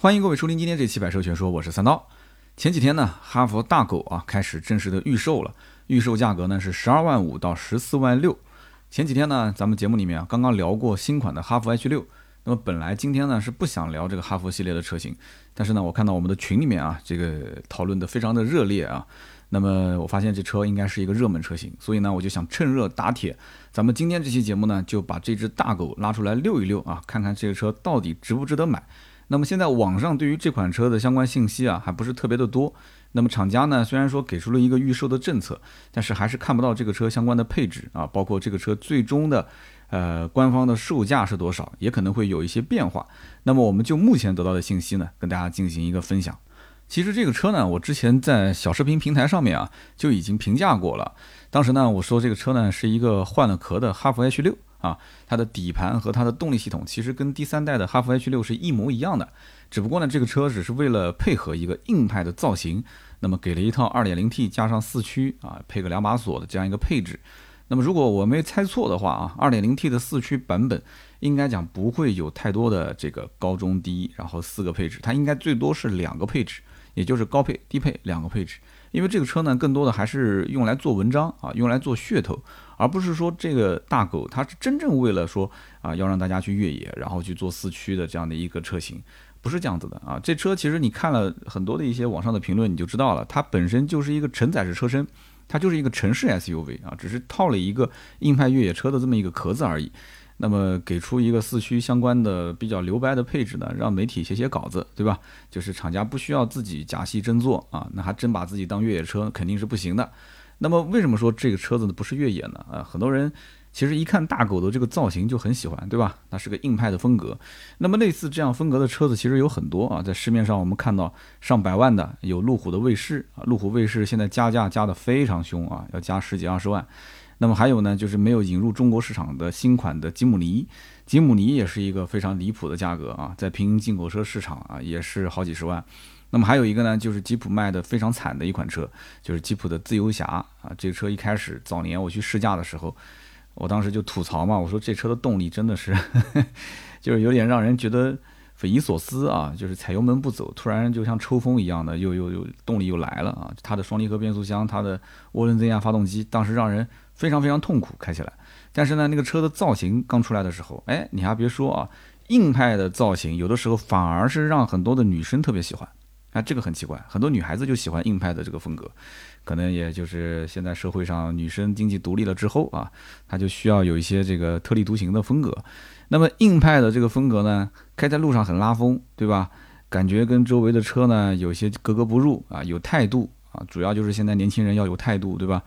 欢迎各位收听今天这期百车全说，我是三刀。前几天呢，哈佛大狗啊开始正式的预售了，预售价格呢是十二万五到十四万六。前几天呢，咱们节目里面啊刚刚聊过新款的哈弗 H 六，那么本来今天呢是不想聊这个哈弗系列的车型，但是呢我看到我们的群里面啊这个讨论的非常的热烈啊，那么我发现这车应该是一个热门车型，所以呢我就想趁热打铁，咱们今天这期节目呢就把这只大狗拉出来遛一遛啊，看看这个车到底值不值得买。那么现在网上对于这款车的相关信息啊，还不是特别的多。那么厂家呢，虽然说给出了一个预售的政策，但是还是看不到这个车相关的配置啊，包括这个车最终的，呃，官方的售价是多少，也可能会有一些变化。那么我们就目前得到的信息呢，跟大家进行一个分享。其实这个车呢，我之前在小视频平台上面啊，就已经评价过了。当时呢，我说这个车呢，是一个换了壳的哈弗 H 六。啊，它的底盘和它的动力系统其实跟第三代的哈弗 H 六是一模一样的，只不过呢，这个车只是为了配合一个硬派的造型，那么给了一套 2.0T 加上四驱啊，配个两把锁的这样一个配置。那么如果我没猜错的话啊，2.0T 的四驱版本应该讲不会有太多的这个高中低，然后四个配置，它应该最多是两个配置，也就是高配低配两个配置。因为这个车呢，更多的还是用来做文章啊，用来做噱头。而不是说这个大狗它是真正为了说啊要让大家去越野，然后去做四驱的这样的一个车型，不是这样子的啊。这车其实你看了很多的一些网上的评论，你就知道了，它本身就是一个承载式车身，它就是一个城市 SUV 啊，只是套了一个硬派越野车的这么一个壳子而已。那么给出一个四驱相关的比较留白的配置呢，让媒体写写稿子，对吧？就是厂家不需要自己假戏真做啊，那还真把自己当越野车肯定是不行的。那么为什么说这个车子呢不是越野呢？啊，很多人其实一看大狗的这个造型就很喜欢，对吧？那是个硬派的风格。那么类似这样风格的车子其实有很多啊，在市面上我们看到上百万的有路虎的卫士啊，路虎卫士现在加价加的非常凶啊，要加十几二十万。那么还有呢，就是没有引入中国市场的新款的吉姆尼，吉姆尼也是一个非常离谱的价格啊，在平行进口车市场啊也是好几十万。那么还有一个呢，就是吉普卖的非常惨的一款车，就是吉普的自由侠啊。这个车一开始早年我去试驾的时候，我当时就吐槽嘛，我说这车的动力真的是，就是有点让人觉得匪夷所思啊，就是踩油门不走，突然就像抽风一样的，又又又动力又来了啊。它的双离合变速箱，它的涡轮增压发动机，当时让人非常非常痛苦开起来。但是呢，那个车的造型刚出来的时候，哎，你还别说啊，硬派的造型有的时候反而是让很多的女生特别喜欢。啊，这个很奇怪，很多女孩子就喜欢硬派的这个风格，可能也就是现在社会上女生经济独立了之后啊，她就需要有一些这个特立独行的风格。那么硬派的这个风格呢，开在路上很拉风，对吧？感觉跟周围的车呢有些格格不入啊，有态度啊，主要就是现在年轻人要有态度，对吧？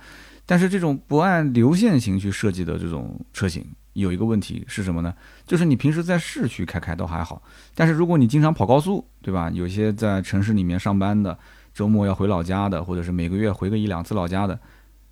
但是这种不按流线型去设计的这种车型。有一个问题是什么呢？就是你平时在市区开开都还好，但是如果你经常跑高速，对吧？有些在城市里面上班的，周末要回老家的，或者是每个月回个一两次老家的，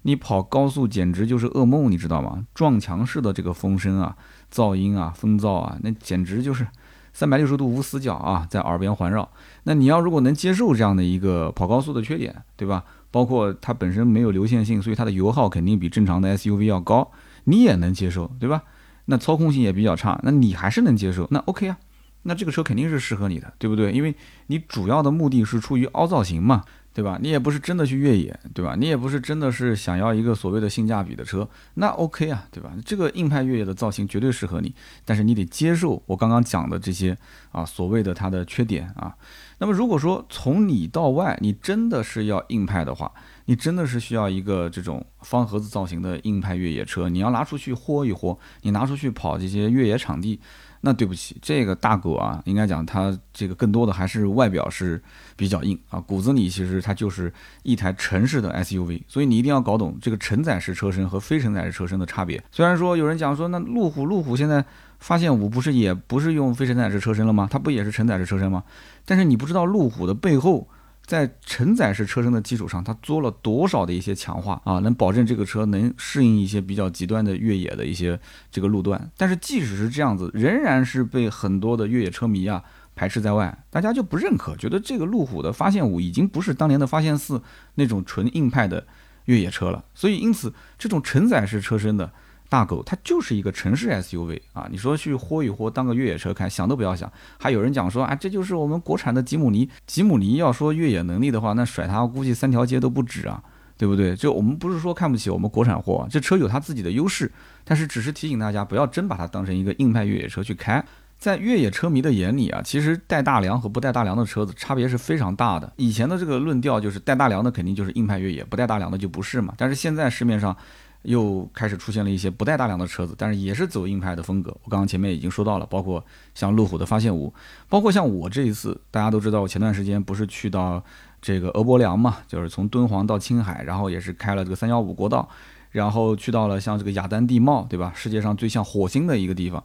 你跑高速简直就是噩梦，你知道吗？撞墙式的这个风声啊、噪音啊、风噪啊，那简直就是三百六十度无死角啊，在耳边环绕。那你要如果能接受这样的一个跑高速的缺点，对吧？包括它本身没有流线性，所以它的油耗肯定比正常的 SUV 要高。你也能接受，对吧？那操控性也比较差，那你还是能接受，那 OK 啊？那这个车肯定是适合你的，对不对？因为你主要的目的是出于凹造型嘛，对吧？你也不是真的去越野，对吧？你也不是真的是想要一个所谓的性价比的车，那 OK 啊，对吧？这个硬派越野的造型绝对适合你，但是你得接受我刚刚讲的这些啊，所谓的它的缺点啊。那么如果说从里到外你真的是要硬派的话，你真的是需要一个这种方盒子造型的硬派越野车，你要拿出去豁一豁，你拿出去跑这些越野场地，那对不起，这个大狗啊，应该讲它这个更多的还是外表是比较硬啊，骨子里其实它就是一台城市的 SUV，所以你一定要搞懂这个承载式车身和非承载式车身的差别。虽然说有人讲说，那路虎路虎现在发现五不是也不是用非承载式车身了吗？它不也是承载式车身吗？但是你不知道路虎的背后。在承载式车身的基础上，它做了多少的一些强化啊，能保证这个车能适应一些比较极端的越野的一些这个路段。但是即使是这样子，仍然是被很多的越野车迷啊排斥在外，大家就不认可，觉得这个路虎的发现五已经不是当年的发现四那种纯硬派的越野车了。所以因此，这种承载式车身的大狗它就是一个城市 SUV 啊，你说去豁一豁当个越野车开，想都不要想。还有人讲说啊，这就是我们国产的吉姆尼，吉姆尼要说越野能力的话，那甩它估计三条街都不止啊，对不对？就我们不是说看不起我们国产货，这车有它自己的优势，但是只是提醒大家不要真把它当成一个硬派越野车去开。在越野车迷的眼里啊，其实带大梁和不带大梁的车子差别是非常大的。以前的这个论调就是带大梁的肯定就是硬派越野，不带大梁的就不是嘛。但是现在市面上又开始出现了一些不带大梁的车子，但是也是走硬派的风格。我刚刚前面已经说到了，包括像路虎的发现五，包括像我这一次，大家都知道我前段时间不是去到这个俄博梁嘛，就是从敦煌到青海，然后也是开了这个三幺五国道，然后去到了像这个雅丹地貌，对吧？世界上最像火星的一个地方。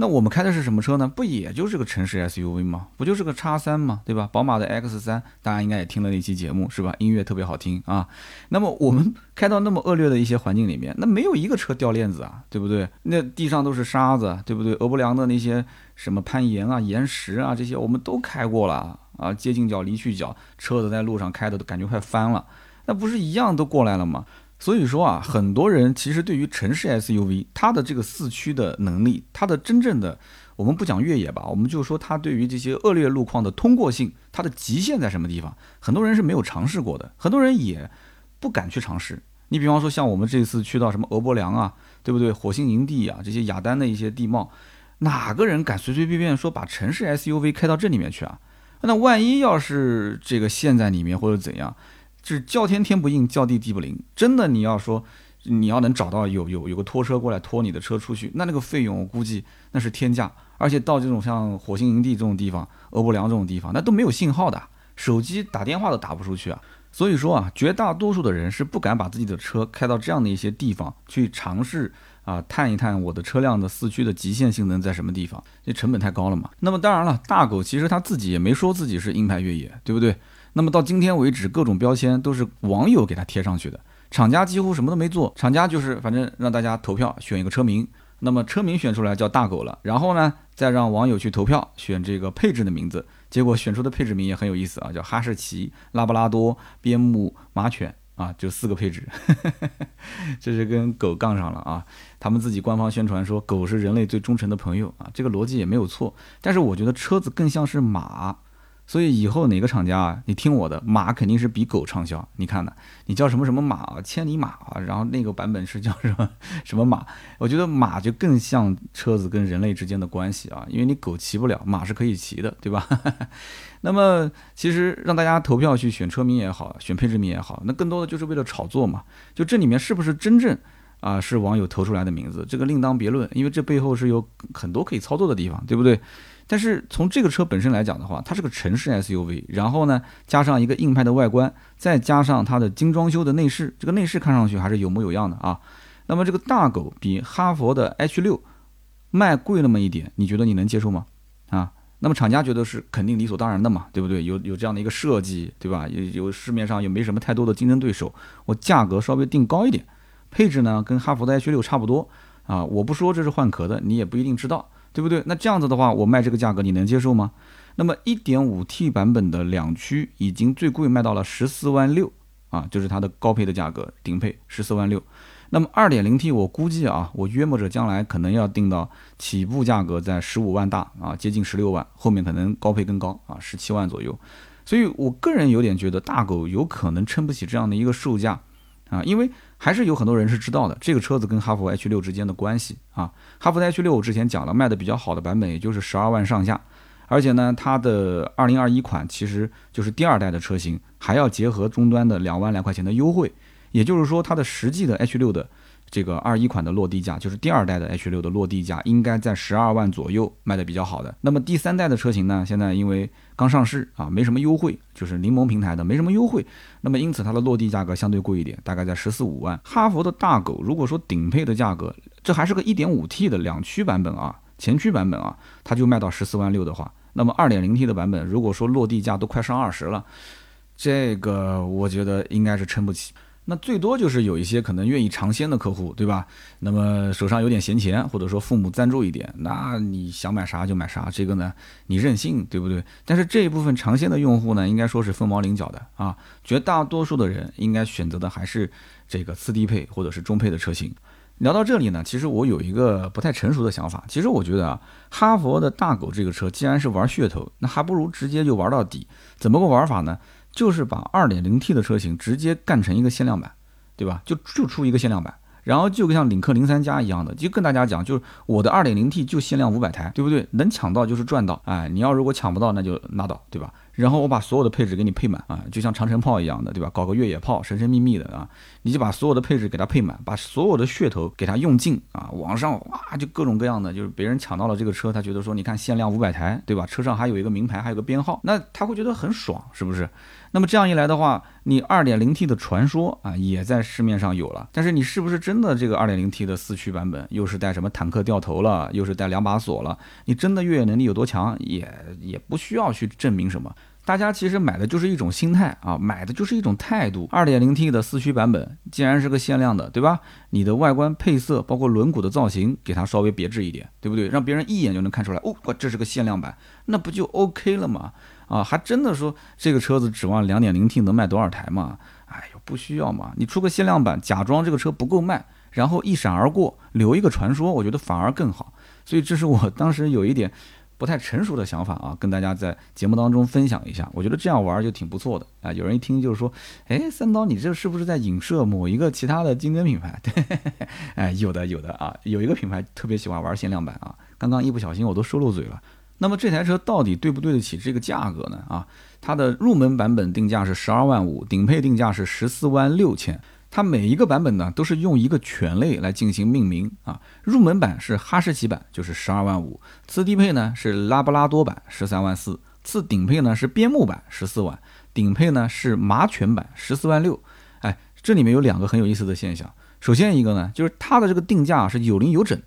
那我们开的是什么车呢？不也就是个城市 SUV 吗？不就是个叉三吗？对吧？宝马的 X 三，大家应该也听了那期节目是吧？音乐特别好听啊。那么我们开到那么恶劣的一些环境里面，那没有一个车掉链子啊，对不对？那地上都是沙子，对不对？俄不良的那些什么攀岩啊、岩石啊这些，我们都开过了啊，接近角、离去角，车子在路上开的都感觉快翻了，那不是一样都过来了吗？所以说啊，很多人其实对于城市 SUV，它的这个四驱的能力，它的真正的，我们不讲越野吧，我们就说它对于这些恶劣路况的通过性，它的极限在什么地方？很多人是没有尝试过的，很多人也不敢去尝试。你比方说像我们这次去到什么俄伯良啊，对不对？火星营地啊，这些雅丹的一些地貌，哪个人敢随随便便说把城市 SUV 开到这里面去啊？那万一要是这个陷在里面或者怎样？是叫天天不应，叫地地不灵。真的，你要说你要能找到有有有个拖车过来拖你的车出去，那那个费用我估计那是天价。而且到这种像火星营地这种地方、俄伯良这种地方，那都没有信号的，手机打电话都打不出去啊。所以说啊，绝大多数的人是不敢把自己的车开到这样的一些地方去尝试啊，探一探我的车辆的四驱的极限性能在什么地方，这成本太高了嘛。那么当然了，大狗其实他自己也没说自己是硬派越野，对不对？那么到今天为止，各种标签都是网友给他贴上去的，厂家几乎什么都没做，厂家就是反正让大家投票选一个车名，那么车名选出来叫大狗了，然后呢再让网友去投票选这个配置的名字，结果选出的配置名也很有意思啊，叫哈士奇、拉布拉多、边牧、马犬啊，就四个配置，这是跟狗杠上了啊，他们自己官方宣传说狗是人类最忠诚的朋友啊，这个逻辑也没有错，但是我觉得车子更像是马。所以以后哪个厂家啊，你听我的，马肯定是比狗畅销。你看呢？你叫什么什么马啊，千里马啊，然后那个版本是叫什么 什么马？我觉得马就更像车子跟人类之间的关系啊，因为你狗骑不了，马是可以骑的，对吧？那么其实让大家投票去选车名也好，选配置名也好，那更多的就是为了炒作嘛。就这里面是不是真正啊是网友投出来的名字，这个另当别论，因为这背后是有很多可以操作的地方，对不对？但是从这个车本身来讲的话，它是个城市 SUV，然后呢，加上一个硬派的外观，再加上它的精装修的内饰，这个内饰看上去还是有模有样的啊。那么这个大狗比哈佛的 H 六卖贵那么一点，你觉得你能接受吗？啊？那么厂家觉得是肯定理所当然的嘛，对不对？有有这样的一个设计，对吧？有有市面上也没什么太多的竞争对手，我价格稍微定高一点，配置呢跟哈佛的 H 六差不多啊。我不说这是换壳的，你也不一定知道。对不对？那这样子的话，我卖这个价格你能接受吗？那么 1.5T 版本的两驱已经最贵卖到了十四万六啊，就是它的高配的价格，顶配十四万六。那么 2.0T 我估计啊，我约摸着将来可能要定到起步价格在十五万大啊，接近十六万，后面可能高配更高啊，十七万左右。所以我个人有点觉得大狗有可能撑不起这样的一个售价啊，因为。还是有很多人是知道的，这个车子跟哈弗 H 六之间的关系啊。哈弗的 H 六我之前讲了，卖的比较好的版本也就是十二万上下，而且呢，它的二零二一款其实就是第二代的车型，还要结合终端的两万来块钱的优惠，也就是说，它的实际的 H 六的。这个二一款的落地价就是第二代的 H 六的落地价，应该在十二万左右卖的比较好的。那么第三代的车型呢，现在因为刚上市啊，没什么优惠，就是柠檬平台的没什么优惠。那么因此它的落地价格相对贵一点，大概在十四五万。哈佛的大狗如果说顶配的价格，这还是个一点五 T 的两驱版本啊，前驱版本啊，它就卖到十四万六的话，那么二点零 T 的版本如果说落地价都快上二十了，这个我觉得应该是撑不起。那最多就是有一些可能愿意尝鲜的客户，对吧？那么手上有点闲钱，或者说父母赞助一点，那你想买啥就买啥，这个呢你任性，对不对？但是这一部分尝鲜的用户呢，应该说是凤毛麟角的啊，绝大多数的人应该选择的还是这个次低配或者是中配的车型。聊到这里呢，其实我有一个不太成熟的想法。其实我觉得啊，哈佛的大狗这个车既然是玩噱头，那还不如直接就玩到底。怎么个玩法呢？就是把 2.0T 的车型直接干成一个限量版，对吧？就就出一个限量版。然后就像领克零三加一样的，就跟大家讲，就是我的 2.0T 就限量五百台，对不对？能抢到就是赚到，哎，你要如果抢不到，那就拉倒，对吧？然后我把所有的配置给你配满啊，就像长城炮一样的，对吧？搞个越野炮，神神秘秘的啊，你就把所有的配置给它配满，把所有的噱头给它用尽啊，网上哇就各种各样的，就是别人抢到了这个车，他觉得说你看限量五百台，对吧？车上还有一个名牌，还有个编号，那他会觉得很爽，是不是？那么这样一来的话，你 2.0T 的传说啊，也在市面上有了。但是你是不是真的这个 2.0T 的四驱版本，又是带什么坦克掉头了，又是带两把锁了？你真的越野能力有多强，也也不需要去证明什么。大家其实买的就是一种心态啊，买的就是一种态度。2.0T 的四驱版本既然是个限量的，对吧？你的外观配色，包括轮毂的造型，给它稍微别致一点，对不对？让别人一眼就能看出来，哦，这是个限量版，那不就 OK 了吗？啊，还真的说这个车子指望两点零 T 能卖多少台嘛？哎呦，不需要嘛！你出个限量版，假装这个车不够卖，然后一闪而过，留一个传说，我觉得反而更好。所以这是我当时有一点不太成熟的想法啊，跟大家在节目当中分享一下。我觉得这样玩就挺不错的啊。有人一听就是说，哎，三刀，你这是不是在影射某一个其他的竞争品牌？对，哎，有的有的啊，有一个品牌特别喜欢玩限量版啊。刚刚一不小心我都说漏嘴了。那么这台车到底对不对得起这个价格呢？啊，它的入门版本定价是十二万五，顶配定价是十四万六千。它每一个版本呢都是用一个犬类来进行命名啊。入门版是哈士奇版，就是十二万五；次低配呢是拉布拉多版，十三万四；次顶配呢是边牧版，十四万；顶配呢是马犬版，十四万六。哎，这里面有两个很有意思的现象。首先一个呢，就是它的这个定价是有零有整。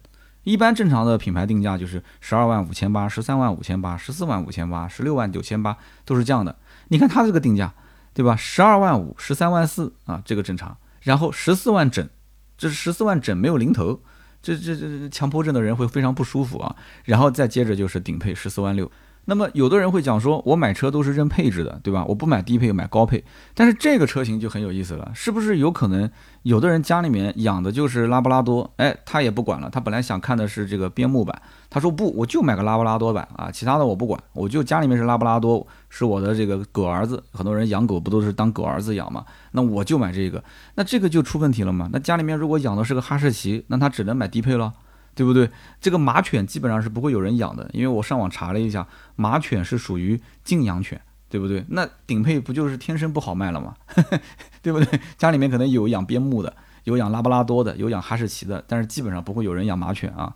一般正常的品牌定价就是十二万五千八、十三万五千八、十四万五千八、十六万九千八，都是这样的。你看它这个定价，对吧？十二万五、十三万四啊，这个正常。然后十四万整，这是十四万整没有零头，这这这强迫症的人会非常不舒服啊。然后再接着就是顶配十四万六。那么有的人会讲说，我买车都是认配置的，对吧？我不买低配，买高配。但是这个车型就很有意思了，是不是有可能有的人家里面养的就是拉布拉多，哎，他也不管了，他本来想看的是这个边牧版，他说不，我就买个拉布拉多版啊，其他的我不管，我就家里面是拉布拉多，是我的这个狗儿子。很多人养狗不都是当狗儿子养吗？那我就买这个，那这个就出问题了嘛？那家里面如果养的是个哈士奇，那他只能买低配了。对不对？这个马犬基本上是不会有人养的，因为我上网查了一下，马犬是属于禁养犬，对不对？那顶配不就是天生不好卖了吗？对不对？家里面可能有养边牧的，有养拉布拉多的，有养哈士奇的，但是基本上不会有人养马犬啊。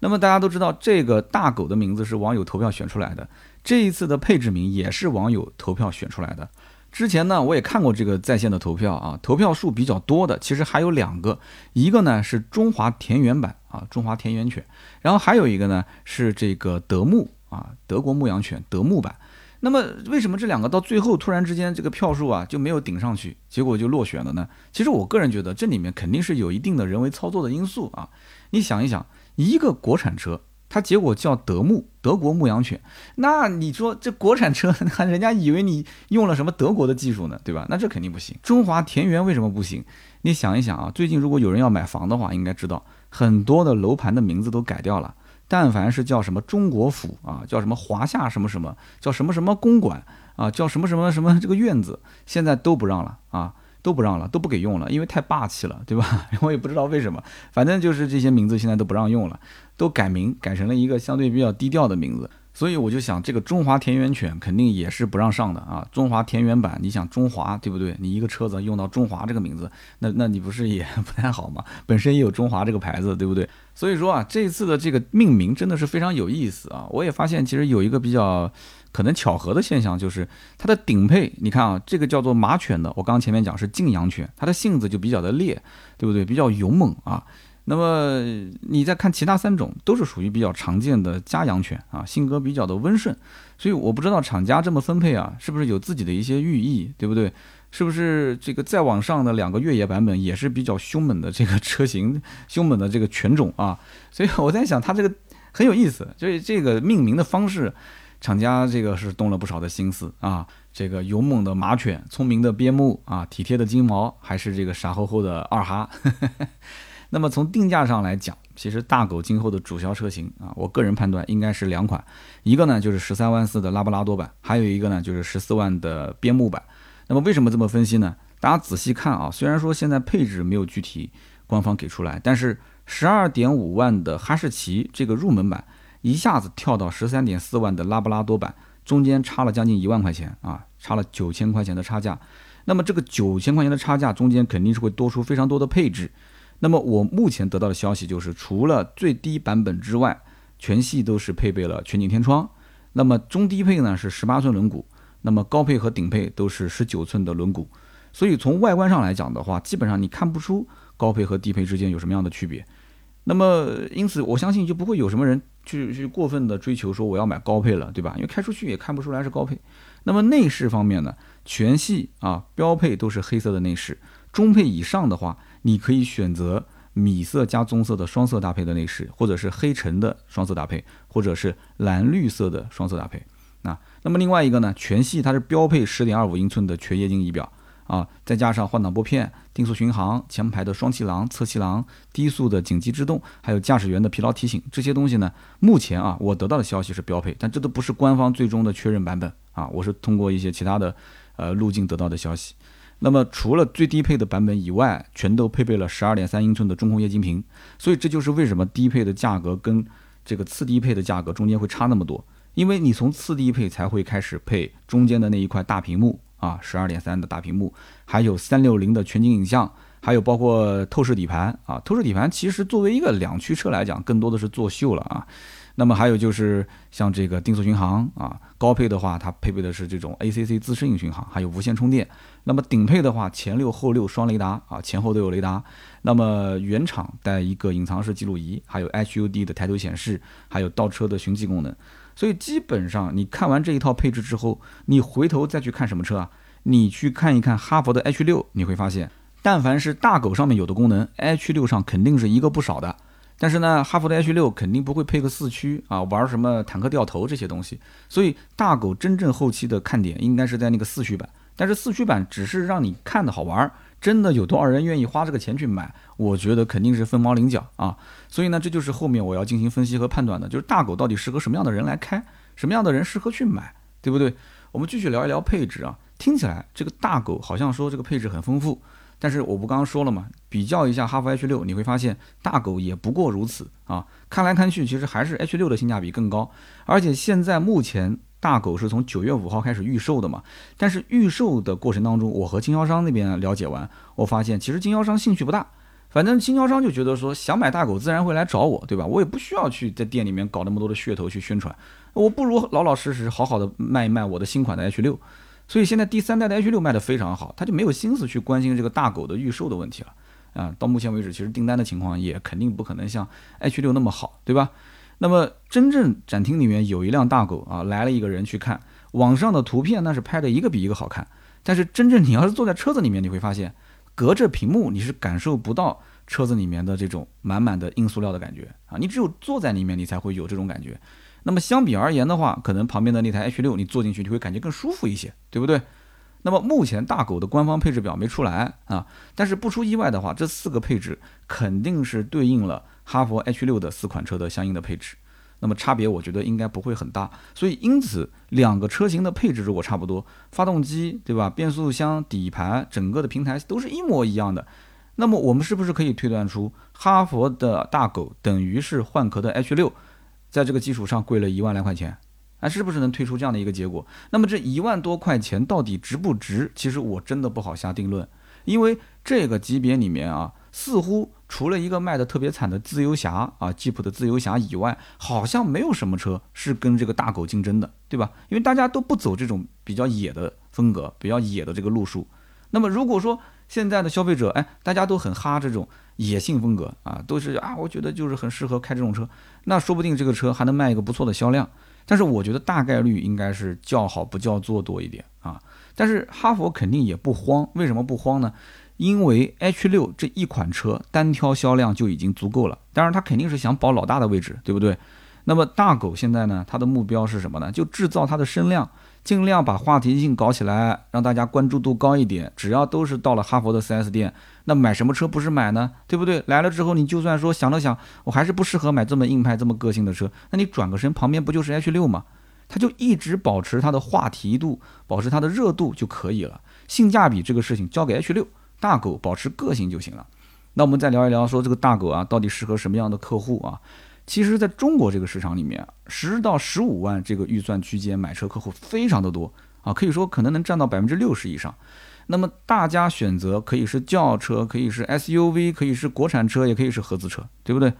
那么大家都知道，这个大狗的名字是网友投票选出来的，这一次的配置名也是网友投票选出来的。之前呢，我也看过这个在线的投票啊，投票数比较多的，其实还有两个，一个呢是中华田园版啊，中华田园犬，然后还有一个呢是这个德牧啊，德国牧羊犬德牧版。那么为什么这两个到最后突然之间这个票数啊就没有顶上去，结果就落选了呢？其实我个人觉得这里面肯定是有一定的人为操作的因素啊。你想一想，一个国产车。它结果叫德牧，德国牧羊犬。那你说这国产车，人家以为你用了什么德国的技术呢，对吧？那这肯定不行。中华田园为什么不行？你想一想啊，最近如果有人要买房的话，应该知道很多的楼盘的名字都改掉了。但凡是叫什么中国府啊，叫什么华夏什么什么，叫什么什么公馆啊，叫什么什么什么这个院子，现在都不让了啊。都不让了，都不给用了，因为太霸气了，对吧？我也不知道为什么，反正就是这些名字现在都不让用了，都改名，改成了一个相对比较低调的名字。所以我就想，这个中华田园犬肯定也是不让上的啊。中华田园版，你想中华对不对？你一个车子用到中华这个名字，那那你不是也不太好吗？本身也有中华这个牌子，对不对？所以说啊，这次的这个命名真的是非常有意思啊。我也发现其实有一个比较。可能巧合的现象就是它的顶配，你看啊，这个叫做马犬的，我刚前面讲是静养犬，它的性子就比较的烈，对不对？比较勇猛啊。那么你再看其他三种，都是属于比较常见的家养犬啊，性格比较的温顺。所以我不知道厂家这么分配啊，是不是有自己的一些寓意，对不对？是不是这个再往上的两个越野版本也是比较凶猛的这个车型，凶猛的这个犬种啊？所以我在想，它这个很有意思，就是这个命名的方式。厂家这个是动了不少的心思啊，这个勇猛的马犬，聪明的边牧啊，体贴的金毛，还是这个傻乎乎的二哈。那么从定价上来讲，其实大狗今后的主销车型啊，我个人判断应该是两款，一个呢就是十三万四的拉布拉多版，还有一个呢就是十四万的边牧版。那么为什么这么分析呢？大家仔细看啊，虽然说现在配置没有具体官方给出来，但是十二点五万的哈士奇这个入门版一下子跳到十三点四万的拉布拉多版，中间差了将近一万块钱啊，差了九千块钱的差价。那么这个九千块钱的差价中间肯定是会多出非常多的配置。那么我目前得到的消息就是，除了最低版本之外，全系都是配备了全景天窗。那么中低配呢是十八寸轮毂，那么高配和顶配都是十九寸的轮毂。所以从外观上来讲的话，基本上你看不出高配和低配之间有什么样的区别。那么因此，我相信就不会有什么人去去过分的追求说我要买高配了，对吧？因为开出去也看不出来是高配。那么内饰方面呢，全系啊标配都是黑色的内饰，中配以上的话，你可以选择米色加棕色的双色搭配的内饰，或者是黑橙的双色搭配，或者是蓝绿色的双色搭配。那那么另外一个呢，全系它是标配十点二五英寸的全液晶仪表。啊，再加上换挡拨片、定速巡航、前排的双气囊、侧气囊、低速的紧急制动，还有驾驶员的疲劳提醒，这些东西呢，目前啊，我得到的消息是标配，但这都不是官方最终的确认版本啊，我是通过一些其他的呃路径得到的消息。那么除了最低配的版本以外，全都配备了十二点三英寸的中控液晶屏，所以这就是为什么低配的价格跟这个次低配的价格中间会差那么多，因为你从次低配才会开始配中间的那一块大屏幕。啊，十二点三的大屏幕，还有三六零的全景影像，还有包括透视底盘啊。透视底盘其实作为一个两驱车来讲，更多的是作秀了啊。那么还有就是像这个定速巡航啊，高配的话它配备的是这种 ACC 自适应巡航，还有无线充电。那么顶配的话，前六后六双雷达啊，前后都有雷达。那么原厂带一个隐藏式记录仪，还有 HUD 的抬头显示，还有倒车的循迹功能。所以基本上，你看完这一套配置之后，你回头再去看什么车啊？你去看一看哈佛的 H 六，你会发现，但凡是大狗上面有的功能，H 六上肯定是一个不少的。但是呢，哈佛的 H 六肯定不会配个四驱啊，玩什么坦克掉头这些东西。所以大狗真正后期的看点应该是在那个四驱版，但是四驱版只是让你看的好玩。真的有多少人愿意花这个钱去买？我觉得肯定是凤毛麟角啊！所以呢，这就是后面我要进行分析和判断的，就是大狗到底适合什么样的人来开，什么样的人适合去买，对不对？我们继续聊一聊配置啊。听起来这个大狗好像说这个配置很丰富，但是我不刚刚说了嘛，比较一下哈弗 H 六，你会发现大狗也不过如此啊。看来看去，其实还是 H 六的性价比更高，而且现在目前。大狗是从九月五号开始预售的嘛？但是预售的过程当中，我和经销商那边了解完，我发现其实经销商兴趣不大。反正经销商就觉得说，想买大狗自然会来找我，对吧？我也不需要去在店里面搞那么多的噱头去宣传，我不如老老实实好好的卖一卖我的新款的 H 六。所以现在第三代的 H 六卖的非常好，他就没有心思去关心这个大狗的预售的问题了。啊，到目前为止，其实订单的情况也肯定不可能像 H 六那么好，对吧？那么真正展厅里面有一辆大狗啊，来了一个人去看，网上的图片那是拍的一个比一个好看，但是真正你要是坐在车子里面，你会发现隔着屏幕你是感受不到车子里面的这种满满的硬塑料的感觉啊，你只有坐在里面你才会有这种感觉。那么相比而言的话，可能旁边的那台 H 六你坐进去你会感觉更舒服一些，对不对？那么目前大狗的官方配置表没出来啊，但是不出意外的话，这四个配置肯定是对应了。哈佛 H 六的四款车的相应的配置，那么差别我觉得应该不会很大，所以因此两个车型的配置如果差不多，发动机对吧，变速箱、底盘整个的平台都是一模一样的，那么我们是不是可以推断出哈佛的大狗等于是换壳的 H 六，在这个基础上贵了一万来块钱，啊，是不是能推出这样的一个结果？那么这一万多块钱到底值不值？其实我真的不好下定论，因为这个级别里面啊。似乎除了一个卖的特别惨的自由侠啊，吉普的自由侠以外，好像没有什么车是跟这个大狗竞争的，对吧？因为大家都不走这种比较野的风格，比较野的这个路数。那么如果说现在的消费者，哎，大家都很哈这种野性风格啊，都是啊，我觉得就是很适合开这种车，那说不定这个车还能卖一个不错的销量。但是我觉得大概率应该是叫好不叫座多一点啊。但是哈佛肯定也不慌，为什么不慌呢？因为 H 六这一款车单挑销量就已经足够了，当然他肯定是想保老大的位置，对不对？那么大狗现在呢，它的目标是什么呢？就制造它的声量，尽量把话题性搞起来，让大家关注度高一点。只要都是到了哈佛的 4S 店，那买什么车不是买呢？对不对？来了之后，你就算说想了想，我还是不适合买这么硬派、这么个性的车，那你转个身，旁边不就是 H 六吗？它就一直保持它的话题度，保持它的热度就可以了。性价比这个事情交给 H 六，大狗保持个性就行了。那我们再聊一聊，说这个大狗啊，到底适合什么样的客户啊？其实，在中国这个市场里面，十到十五万这个预算区间买车客户非常的多啊，可以说可能能占到百分之六十以上。那么大家选择可以是轿车，可以是 SUV，可以是国产车，也可以是合资车，对不对？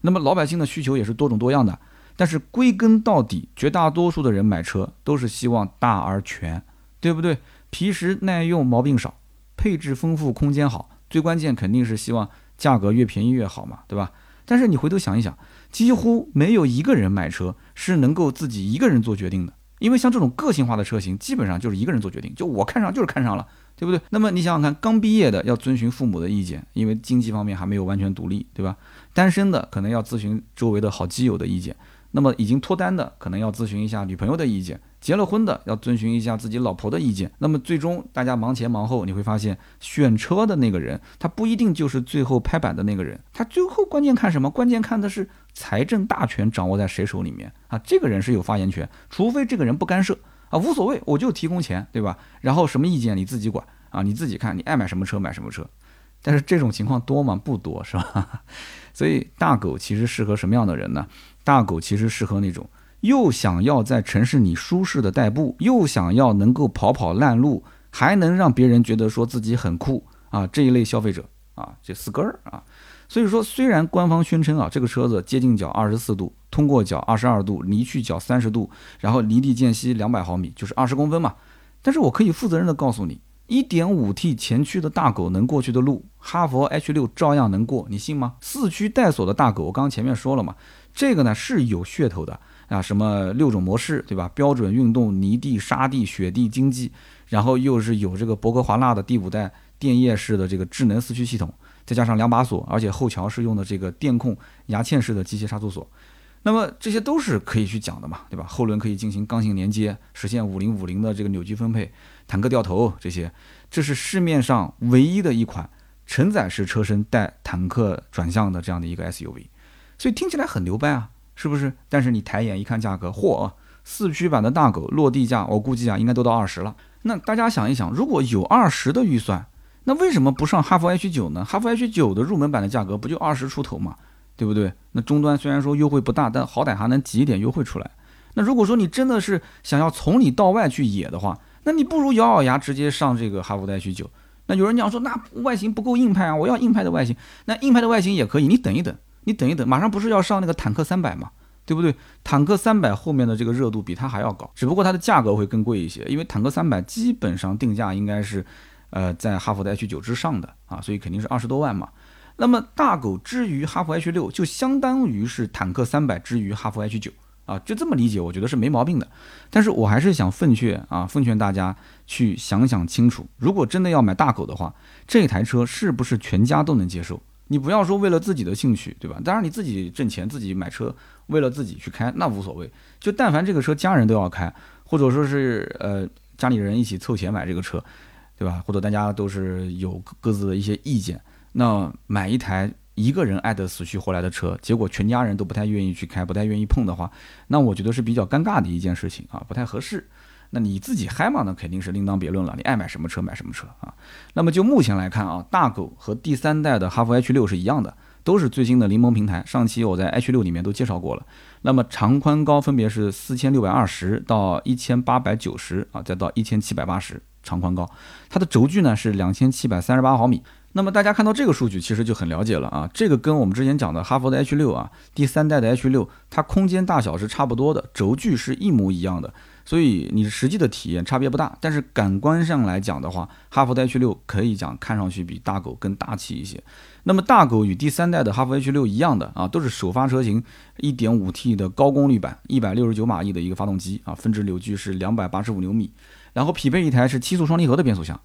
那么老百姓的需求也是多种多样的。但是归根到底，绝大多数的人买车都是希望大而全，对不对？皮实耐用，毛病少，配置丰富，空间好，最关键肯定是希望价格越便宜越好嘛，对吧？但是你回头想一想。几乎没有一个人买车是能够自己一个人做决定的，因为像这种个性化的车型，基本上就是一个人做决定，就我看上就是看上了，对不对？那么你想想看，刚毕业的要遵循父母的意见，因为经济方面还没有完全独立，对吧？单身的可能要咨询周围的好基友的意见，那么已经脱单的可能要咨询一下女朋友的意见。结了婚的要遵循一下自己老婆的意见，那么最终大家忙前忙后，你会发现选车的那个人他不一定就是最后拍板的那个人，他最后关键看什么？关键看的是财政大权掌握在谁手里面啊？这个人是有发言权，除非这个人不干涉啊，无所谓，我就提供钱，对吧？然后什么意见你自己管啊，你自己看，你爱买什么车买什么车。但是这种情况多吗？不多，是吧？所以大狗其实适合什么样的人呢？大狗其实适合那种。又想要在城市里舒适的代步，又想要能够跑跑烂路，还能让别人觉得说自己很酷啊，这一类消费者啊，这四根儿啊。所以说，虽然官方宣称啊，这个车子接近角二十四度，通过角二十二度，离去角三十度，然后离地间隙两百毫米，就是二十公分嘛。但是我可以负责任的告诉你，一点五 T 前驱的大狗能过去的路，哈佛 H 六照样能过，你信吗？四驱带锁的大狗，我刚刚前面说了嘛，这个呢是有噱头的。啊，什么六种模式，对吧？标准运动、泥地、沙地、雪地、经济，然后又是有这个博格华纳的第五代电液式的这个智能四驱系统，再加上两把锁，而且后桥是用的这个电控牙嵌式的机械差速锁，那么这些都是可以去讲的嘛，对吧？后轮可以进行刚性连接，实现五零五零的这个扭矩分配，坦克掉头这些，这是市面上唯一的一款承载式车身带坦克转向的这样的一个 SUV，所以听起来很牛掰啊。是不是？但是你抬眼一看价格，嚯，四驱版的大狗落地价，我估计啊，应该都到二十了。那大家想一想，如果有二十的预算，那为什么不上哈弗 H 九呢？哈弗 H 九的入门版的价格不就二十出头嘛，对不对？那终端虽然说优惠不大，但好歹还能挤一点优惠出来。那如果说你真的是想要从里到外去野的话，那你不如咬咬牙直接上这个哈弗的 H 九。那有人讲说，那外形不够硬派啊，我要硬派的外形。那硬派的外形也可以，你等一等。你等一等，马上不是要上那个坦克三百吗？对不对？坦克三百后面的这个热度比它还要高，只不过它的价格会更贵一些，因为坦克三百基本上定价应该是，呃，在哈弗的 H 九之上的啊，所以肯定是二十多万嘛。那么大狗之于哈弗 H 六，就相当于是坦克三百之于哈弗 H 九啊，就这么理解，我觉得是没毛病的。但是我还是想奉劝啊，奉劝大家去想想清楚，如果真的要买大狗的话，这台车是不是全家都能接受？你不要说为了自己的兴趣，对吧？当然你自己挣钱，自己买车，为了自己去开，那无所谓。就但凡这个车家人都要开，或者说是呃家里人一起凑钱买这个车，对吧？或者大家都是有各自的一些意见，那买一台一个人爱得死去活来的车，结果全家人都不太愿意去开，不太愿意碰的话，那我觉得是比较尴尬的一件事情啊，不太合适。那你自己嗨嘛？那肯定是另当别论了。你爱买什么车买什么车啊。那么就目前来看啊，大狗和第三代的哈弗 H 六是一样的，都是最新的柠檬平台。上期我在 H 六里面都介绍过了。那么长宽高分别是四千六百二十到一千八百九十啊，再到一千七百八十长宽高。它的轴距呢是两千七百三十八毫米。那么大家看到这个数据，其实就很了解了啊。这个跟我们之前讲的哈弗的 H 六啊，第三代的 H 六，它空间大小是差不多的，轴距是一模一样的。所以你实际的体验差别不大，但是感官上来讲的话，哈弗 H 六可以讲看上去比大狗更大气一些。那么大狗与第三代的哈弗 H 六一样的啊，都是首发车型，1.5T 的高功率版，169马力的一个发动机啊，峰值扭矩是285牛米，然后匹配一台是七速双离合的变速箱。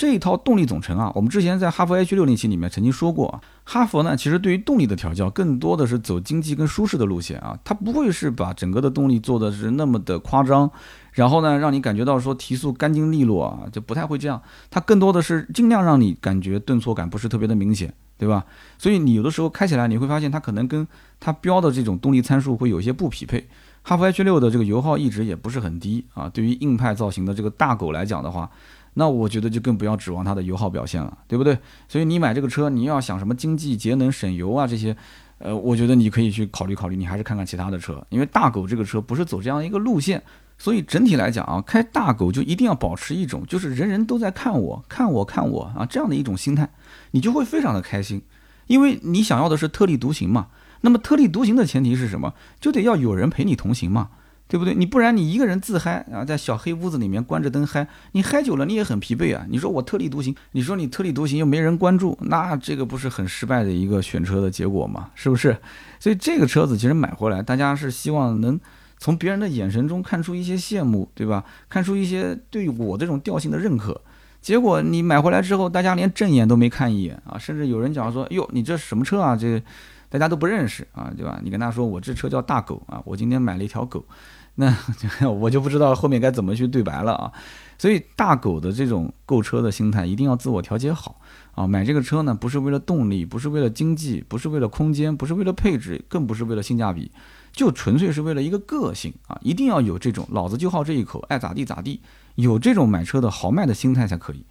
这一套动力总成啊，我们之前在哈弗 H 六那期里面曾经说过啊，哈弗呢其实对于动力的调教更多的是走经济跟舒适的路线啊，它不会是把整个的动力做的是那么的夸张，然后呢让你感觉到说提速干净利落啊，就不太会这样，它更多的是尽量让你感觉顿挫感不是特别的明显，对吧？所以你有的时候开起来你会发现它可能跟它标的这种动力参数会有一些不匹配。哈弗 H 六的这个油耗一直也不是很低啊，对于硬派造型的这个大狗来讲的话。那我觉得就更不要指望它的油耗表现了，对不对？所以你买这个车，你要想什么经济、节能、省油啊这些，呃，我觉得你可以去考虑考虑，你还是看看其他的车，因为大狗这个车不是走这样一个路线，所以整体来讲啊，开大狗就一定要保持一种就是人人都在看我、看我、看我啊这样的一种心态，你就会非常的开心，因为你想要的是特立独行嘛。那么特立独行的前提是什么？就得要有人陪你同行嘛。对不对？你不然你一个人自嗨啊，在小黑屋子里面关着灯嗨，你嗨久了你也很疲惫啊。你说我特立独行，你说你特立独行又没人关注，那这个不是很失败的一个选车的结果吗？是不是？所以这个车子其实买回来，大家是希望能从别人的眼神中看出一些羡慕，对吧？看出一些对我这种调性的认可。结果你买回来之后，大家连正眼都没看一眼啊，甚至有人讲说，哟，你这什么车啊？这大家都不认识啊，对吧？你跟他说我这车叫大狗啊，我今天买了一条狗。那 我就不知道后面该怎么去对白了啊，所以大狗的这种购车的心态一定要自我调节好啊。买这个车呢，不是为了动力，不是为了经济，不是为了空间，不是为了配置，更不是为了性价比，就纯粹是为了一个个性啊！一定要有这种老子就好这一口，爱咋地咋地，有这种买车的豪迈的心态才可以。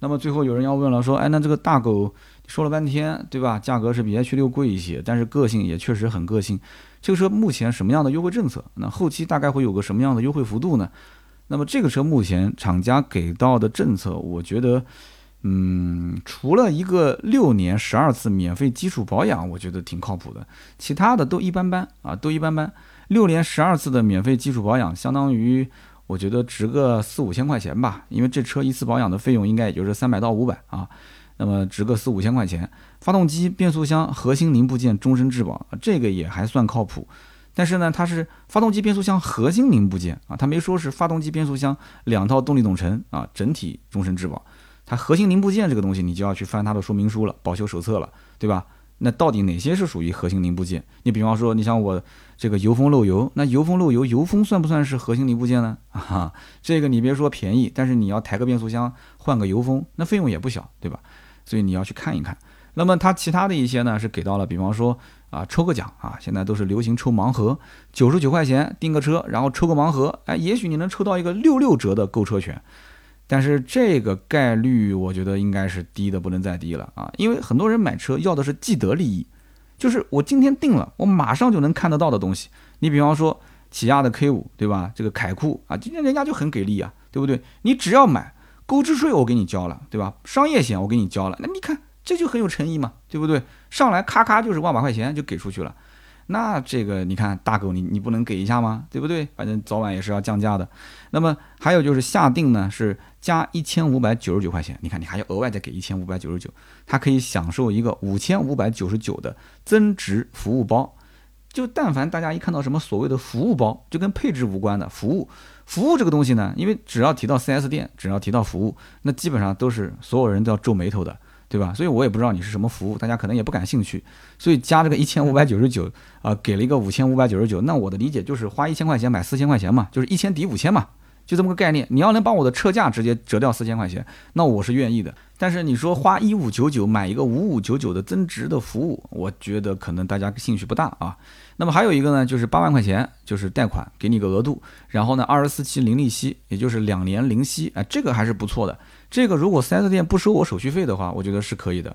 那么最后有人要问了，说，哎，那这个大狗说了半天，对吧？价格是比 H 六贵一些，但是个性也确实很个性。这个车目前什么样的优惠政策？那后期大概会有个什么样的优惠幅度呢？那么这个车目前厂家给到的政策，我觉得，嗯，除了一个六年十二次免费基础保养，我觉得挺靠谱的，其他的都一般般啊，都一般般。六年十二次的免费基础保养，相当于我觉得值个四五千块钱吧，因为这车一次保养的费用应该也就是三百到五百啊。那么值个四五千块钱，发动机、变速箱、核心零部件终身质保，这个也还算靠谱。但是呢，它是发动机、变速箱核心零部件啊，它没说是发动机、变速箱两套动力总成啊，整体终身质保。它核心零部件这个东西，你就要去翻它的说明书了、保修手册了，对吧？那到底哪些是属于核心零部件？你比方说，你像我这个油封漏油，那油封漏油，油封算不算是核心零部件呢？啊，这个你别说便宜，但是你要抬个变速箱换个油封，那费用也不小，对吧？所以你要去看一看，那么它其他的一些呢是给到了，比方说啊抽个奖啊，现在都是流行抽盲盒，九十九块钱订个车，然后抽个盲盒，哎，也许你能抽到一个六六折的购车权，但是这个概率我觉得应该是低的不能再低了啊，因为很多人买车要的是既得利益，就是我今天定了，我马上就能看得到的东西。你比方说起亚的 K 五，对吧？这个凯酷啊，今天人家就很给力啊，对不对？你只要买。购置税我给你交了，对吧？商业险我给你交了，那你看这就很有诚意嘛，对不对？上来咔咔就是万把块钱就给出去了，那这个你看大狗你你不能给一下吗？对不对？反正早晚也是要降价的。那么还有就是下定呢是加一千五百九十九块钱，你看你还要额外再给一千五百九十九，它可以享受一个五千五百九十九的增值服务包。就但凡大家一看到什么所谓的服务包，就跟配置无关的服务。服务这个东西呢，因为只要提到 4S 店，只要提到服务，那基本上都是所有人都要皱眉头的，对吧？所以我也不知道你是什么服务，大家可能也不感兴趣。所以加这个一千五百九十九啊，给了一个五千五百九十九，那我的理解就是花一千块钱买四千块钱嘛，就是一千抵五千嘛，就这么个概念。你要能把我的车价直接折掉四千块钱，那我是愿意的。但是你说花一五九九买一个五五九九的增值的服务，我觉得可能大家兴趣不大啊。那么还有一个呢，就是八万块钱，就是贷款给你个额度，然后呢二十四期零利息，也就是两年零息，哎，这个还是不错的。这个如果 4S 店不收我手续费的话，我觉得是可以的。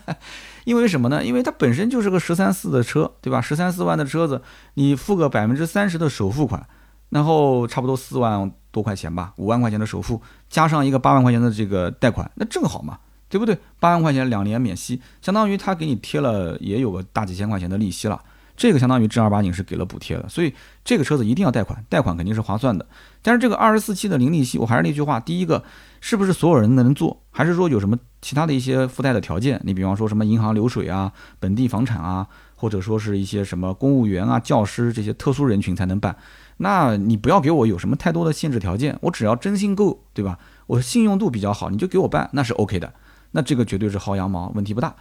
因为什么呢？因为它本身就是个十三四的车，对吧？十三四万的车子，你付个百分之三十的首付款，然后差不多四万多块钱吧，五万块钱的首付。加上一个八万块钱的这个贷款，那正好嘛，对不对？八万块钱两年免息，相当于他给你贴了也有个大几千块钱的利息了，这个相当于正儿八经是给了补贴的。所以这个车子一定要贷款，贷款肯定是划算的。但是这个二十四期的零利息，我还是那句话，第一个是不是所有人能做，还是说有什么其他的一些附带的条件？你比方说什么银行流水啊、本地房产啊，或者说是一些什么公务员啊、教师这些特殊人群才能办。那你不要给我有什么太多的限制条件，我只要征信够，对吧？我信用度比较好，你就给我办，那是 OK 的。那这个绝对是薅羊毛，问题不大。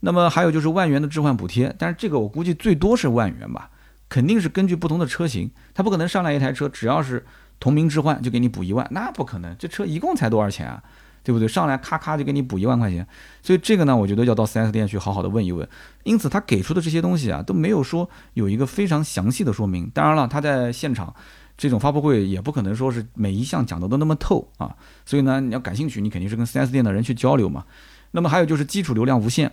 那么还有就是万元的置换补贴，但是这个我估计最多是万元吧，肯定是根据不同的车型，它不可能上来一台车只要是同名置换就给你补一万，那不可能，这车一共才多少钱啊？对不对？上来咔咔就给你补一万块钱，所以这个呢，我觉得要到 4S 店去好好的问一问。因此他给出的这些东西啊，都没有说有一个非常详细的说明。当然了，他在现场这种发布会也不可能说是每一项讲的都那么透啊。所以呢，你要感兴趣，你肯定是跟 4S 店的人去交流嘛。那么还有就是基础流量无限，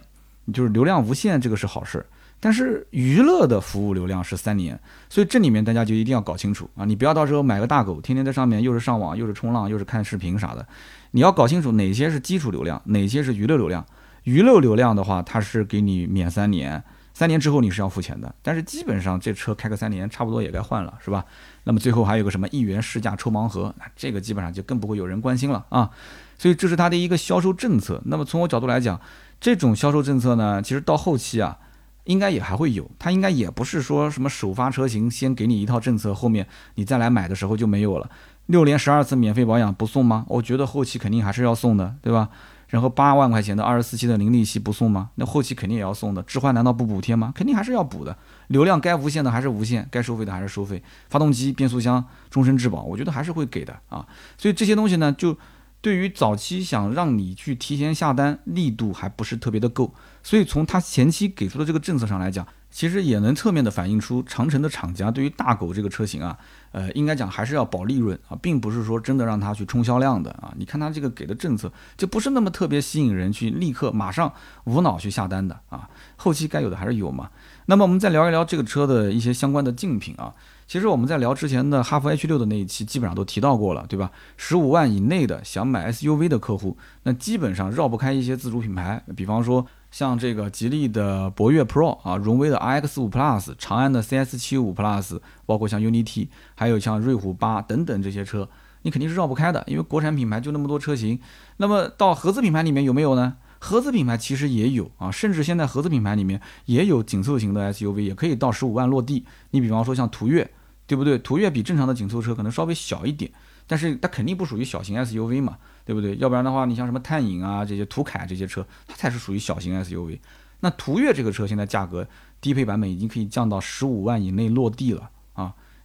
就是流量无限这个是好事。但是娱乐的服务流量是三年，所以这里面大家就一定要搞清楚啊！你不要到时候买个大狗，天天在上面又是上网又是冲浪又是看视频啥的。你要搞清楚哪些是基础流量，哪些是娱乐流量。娱乐流量的话，它是给你免三年，三年之后你是要付钱的。但是基本上这车开个三年，差不多也该换了，是吧？那么最后还有个什么一元试驾抽盲盒，那这个基本上就更不会有人关心了啊！所以这是它的一个销售政策。那么从我角度来讲，这种销售政策呢，其实到后期啊。应该也还会有，它应该也不是说什么首发车型先给你一套政策，后面你再来买的时候就没有了。六年十二次免费保养不送吗？我觉得后期肯定还是要送的，对吧？然后八万块钱的二十四期的零利息不送吗？那后期肯定也要送的。置换难道不补贴吗？肯定还是要补的。流量该无限的还是无限，该收费的还是收费。发动机、变速箱终身质保，我觉得还是会给的啊。所以这些东西呢，就。对于早期想让你去提前下单，力度还不是特别的够，所以从他前期给出的这个政策上来讲，其实也能侧面的反映出长城的厂家对于大狗这个车型啊，呃，应该讲还是要保利润啊，并不是说真的让他去冲销量的啊。你看他这个给的政策就不是那么特别吸引人去立刻马上无脑去下单的啊，后期该有的还是有嘛。那么我们再聊一聊这个车的一些相关的竞品啊。其实我们在聊之前的哈弗 H 六的那一期，基本上都提到过了，对吧？十五万以内的想买 SUV 的客户，那基本上绕不开一些自主品牌，比方说像这个吉利的博越 Pro 啊，荣威的 RX 五 Plus，长安的 CS 七五 Plus，包括像 UNI-T，还有像瑞虎八等等这些车，你肯定是绕不开的，因为国产品牌就那么多车型。那么到合资品牌里面有没有呢？合资品牌其实也有啊，甚至现在合资品牌里面也有紧凑型的 SUV，也可以到十五万落地。你比方说像途岳。对不对？途岳比正常的紧凑车可能稍微小一点，但是它肯定不属于小型 SUV 嘛，对不对？要不然的话，你像什么探影啊这些途凯这些车，它才是属于小型 SUV。那途岳这个车现在价格低配版本已经可以降到十五万以内落地了，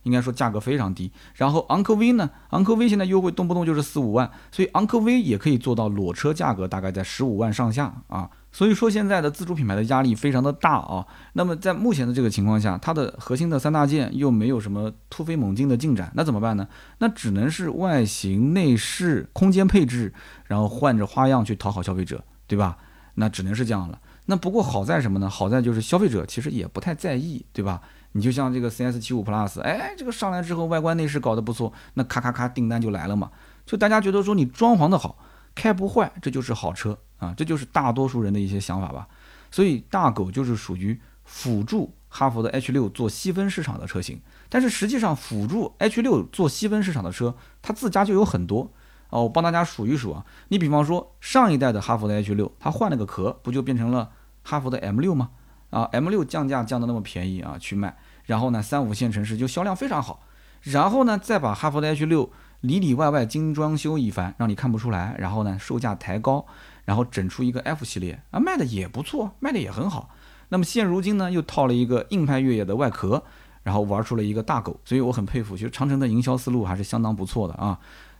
应该说价格非常低。然后昂科威呢，昂科威现在优惠动不动就是四五万，所以昂科威也可以做到裸车价格大概在十五万上下啊。所以说现在的自主品牌的压力非常的大啊。那么在目前的这个情况下，它的核心的三大件又没有什么突飞猛进的进展，那怎么办呢？那只能是外形、内饰、空间配置，然后换着花样去讨好消费者，对吧？那只能是这样了。那不过好在什么呢？好在就是消费者其实也不太在意，对吧？你就像这个 CS 七五 Plus，哎，这个上来之后外观内饰搞得不错，那咔咔咔订单就来了嘛。就大家觉得说你装潢的好，开不坏，这就是好车。啊，这就是大多数人的一些想法吧，所以大狗就是属于辅助哈弗的 H 六做细分市场的车型，但是实际上辅助 H 六做细分市场的车，它自家就有很多哦。我帮大家数一数啊，你比方说上一代的哈弗的 H 六，它换了个壳，不就变成了哈弗的 M 六吗？啊，M 六降价降的那么便宜啊，去卖，然后呢，三五线城市就销量非常好，然后呢，再把哈弗的 H 六里里外外精装修一番，让你看不出来，然后呢，售价抬高。然后整出一个 F 系列啊，卖的也不错，卖的也很好。那么现如今呢，又套了一个硬派越野的外壳，然后玩出了一个大狗，所以我很佩服，其实长城的营销思路还是相当不错的啊。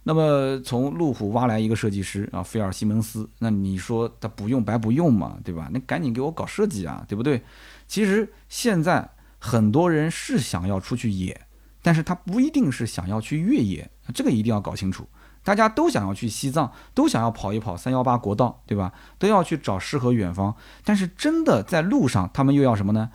那么从路虎挖来一个设计师啊，菲尔西蒙斯，那你说他不用白不用嘛，对吧？那赶紧给我搞设计啊，对不对？其实现在很多人是想要出去野，但是他不一定是想要去越野，这个一定要搞清楚。大家都想要去西藏，都想要跑一跑三幺八国道，对吧？都要去找诗和远方。但是真的在路上，他们又要什么呢？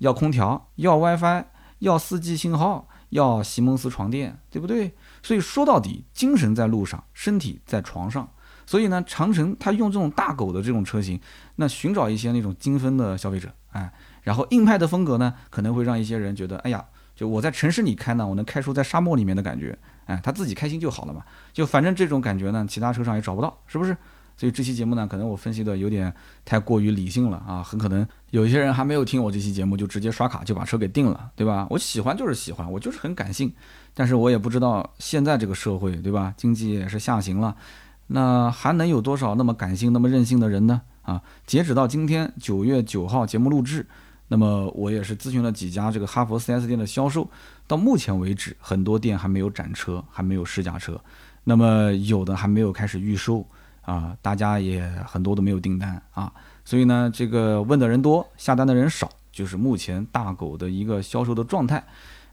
要空调，要 WiFi，要四 G 信号，要席梦思床垫，对不对？所以说到底，精神在路上，身体在床上。所以呢，长城它用这种大狗的这种车型，那寻找一些那种精分的消费者，哎，然后硬派的风格呢，可能会让一些人觉得，哎呀，就我在城市里开呢，我能开出在沙漠里面的感觉。哎，他自己开心就好了嘛，就反正这种感觉呢，其他车上也找不到，是不是？所以这期节目呢，可能我分析的有点太过于理性了啊，很可能有一些人还没有听我这期节目，就直接刷卡就把车给定了，对吧？我喜欢就是喜欢，我就是很感性，但是我也不知道现在这个社会，对吧？经济也是下行了，那还能有多少那么感性、那么任性的人呢？啊，截止到今天九月九号节目录制，那么我也是咨询了几家这个哈佛 4S 店的销售，到目前为止，很多店还没有展车，还没有试驾车，那么有的还没有开始预售啊，大家也很多都没有订单啊，所以呢，这个问的人多，下单的人少，就是目前大狗的一个销售的状态。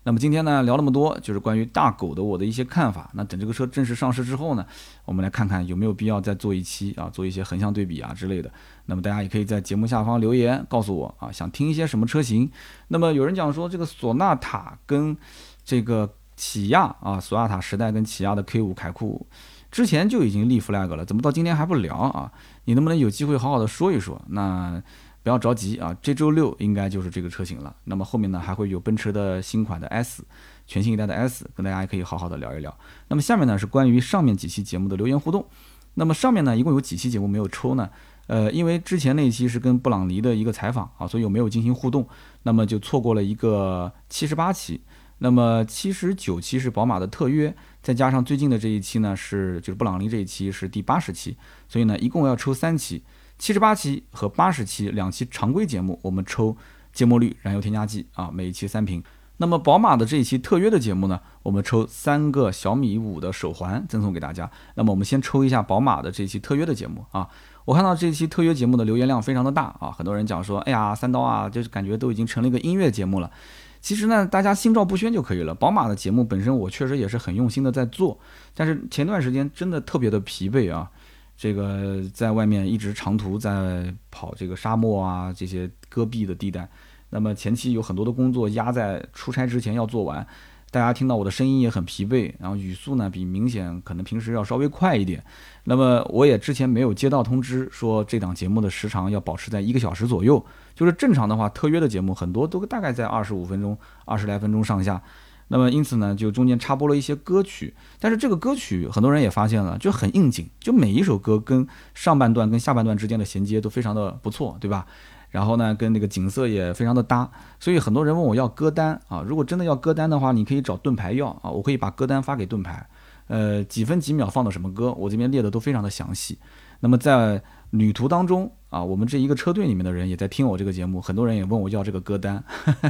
那么今天呢聊那么多，就是关于大狗的我的一些看法。那等这个车正式上市之后呢，我们来看看有没有必要再做一期啊，做一些横向对比啊之类的。那么大家也可以在节目下方留言告诉我啊，想听一些什么车型。那么有人讲说这个索纳塔跟这个起亚啊，索纳塔时代跟起亚的 K 五凯酷之前就已经立 flag 了，怎么到今天还不聊啊？你能不能有机会好好的说一说？那。不要着急啊，这周六应该就是这个车型了。那么后面呢，还会有奔驰的新款的 S，全新一代的 S，跟大家也可以好好的聊一聊。那么下面呢是关于上面几期节目的留言互动。那么上面呢一共有几期节目没有抽呢？呃，因为之前那一期是跟布朗尼的一个采访啊，所以我没有进行互动，那么就错过了一个七十八期。那么七十九期是宝马的特约，再加上最近的这一期呢是就是布朗尼这一期是第八十期，所以呢一共要抽三期。七十八期和八十期两期常规节目，我们抽芥末绿燃油添加剂啊，每一期三瓶。那么宝马的这一期特约的节目呢，我们抽三个小米五的手环赠送给大家。那么我们先抽一下宝马的这期特约的节目啊。我看到这期特约节目的留言量非常的大啊，很多人讲说，哎呀，三刀啊，就是感觉都已经成了一个音乐节目了。其实呢，大家心照不宣就可以了。宝马的节目本身我确实也是很用心的在做，但是前段时间真的特别的疲惫啊。这个在外面一直长途在跑这个沙漠啊，这些戈壁的地带，那么前期有很多的工作压在出差之前要做完，大家听到我的声音也很疲惫，然后语速呢比明显可能平时要稍微快一点，那么我也之前没有接到通知说这档节目的时长要保持在一个小时左右，就是正常的话特约的节目很多都大概在二十五分钟、二十来分钟上下。那么因此呢，就中间插播了一些歌曲，但是这个歌曲很多人也发现了，就很应景，就每一首歌跟上半段跟下半段之间的衔接都非常的不错，对吧？然后呢，跟那个景色也非常的搭，所以很多人问我要歌单啊，如果真的要歌单的话，你可以找盾牌要啊，我可以把歌单发给盾牌，呃，几分几秒放的什么歌，我这边列的都非常的详细。那么在旅途当中啊，我们这一个车队里面的人也在听我这个节目，很多人也问我要这个歌单。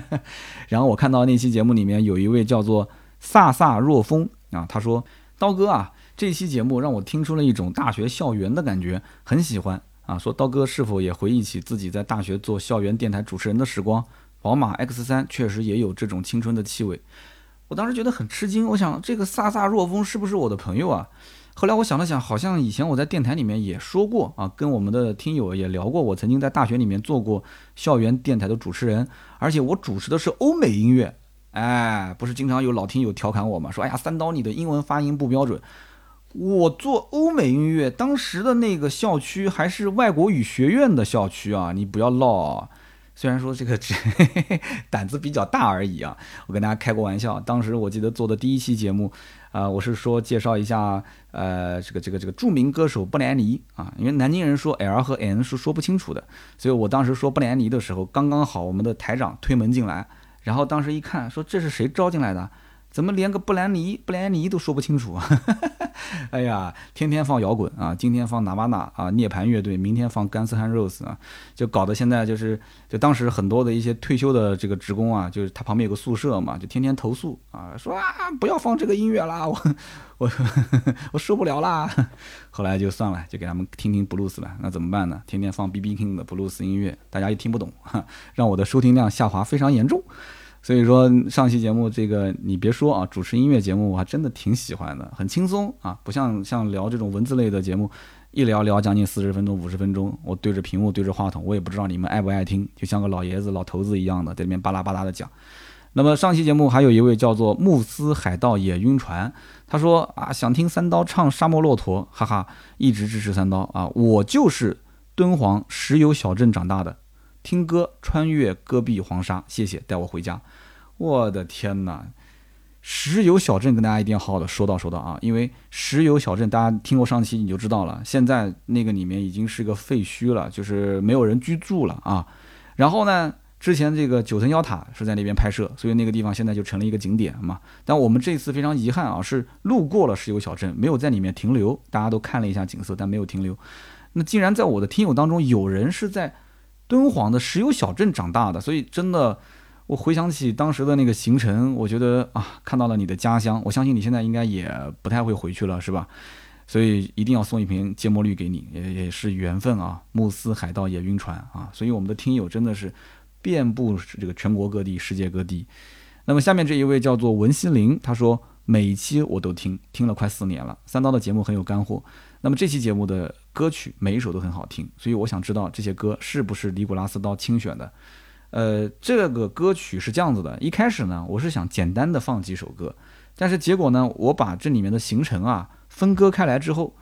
然后我看到那期节目里面有一位叫做飒飒若风啊，他说：“刀哥啊，这期节目让我听出了一种大学校园的感觉，很喜欢啊。”说刀哥是否也回忆起自己在大学做校园电台主持人的时光？宝马 X 三确实也有这种青春的气味。我当时觉得很吃惊，我想这个飒飒若风是不是我的朋友啊？后来我想了想，好像以前我在电台里面也说过啊，跟我们的听友也聊过，我曾经在大学里面做过校园电台的主持人，而且我主持的是欧美音乐。哎，不是经常有老听友调侃我吗？说哎呀，三刀你的英文发音不标准。我做欧美音乐，当时的那个校区还是外国语学院的校区啊，你不要闹啊。虽然说这个 胆子比较大而已啊，我跟大家开过玩笑。当时我记得做的第一期节目。啊，我是说介绍一下，呃，这个这个这个著名歌手布兰妮啊，因为南京人说 L 和 N 是说不清楚的，所以我当时说布兰妮的时候，刚刚好我们的台长推门进来，然后当时一看，说这是谁招进来的？怎么连个布兰妮、布兰妮都说不清楚？哎呀，天天放摇滚啊，今天放纳瓦纳啊，涅槃乐队，明天放甘斯汉 Rose 啊，就搞得现在就是，就当时很多的一些退休的这个职工啊，就是他旁边有个宿舍嘛，就天天投诉啊，说啊不要放这个音乐啦，我我我受不了啦。后来就算了，就给他们听听布鲁斯了。那怎么办呢？天天放 B B King 的布鲁斯音乐，大家又听不懂，让我的收听量下滑非常严重。所以说上期节目这个你别说啊，主持音乐节目我还真的挺喜欢的，很轻松啊，不像像聊这种文字类的节目，一聊聊将近四十分钟、五十分钟，我对着屏幕对着话筒，我也不知道你们爱不爱听，就像个老爷子、老头子一样的在里面巴拉巴拉的讲。那么上期节目还有一位叫做慕斯海盗也晕船，他说啊想听三刀唱沙漠骆驼，哈哈，一直支持三刀啊，我就是敦煌石油小镇长大的。听歌穿越戈壁黄沙，谢谢带我回家。我的天哪！石油小镇跟大家一定要好好的说道说道啊，因为石油小镇大家听过上期你就知道了，现在那个里面已经是个废墟了，就是没有人居住了啊。然后呢，之前这个九层妖塔是在那边拍摄，所以那个地方现在就成了一个景点嘛。但我们这次非常遗憾啊，是路过了石油小镇，没有在里面停留。大家都看了一下景色，但没有停留。那竟然在我的听友当中有人是在敦煌的石油小镇长大的，所以真的，我回想起当时的那个行程，我觉得啊，看到了你的家乡，我相信你现在应该也不太会回去了，是吧？所以一定要送一瓶芥末绿给你，也也是缘分啊。慕斯海盗也晕船啊，所以我们的听友真的是。遍布这个全国各地、世界各地。那么下面这一位叫做文希林，他说每一期我都听，听了快四年了。三刀的节目很有干货。那么这期节目的歌曲每一首都很好听，所以我想知道这些歌是不是尼古拉斯刀亲选的？呃，这个歌曲是这样子的。一开始呢，我是想简单的放几首歌，但是结果呢，我把这里面的行程啊分割开来之后，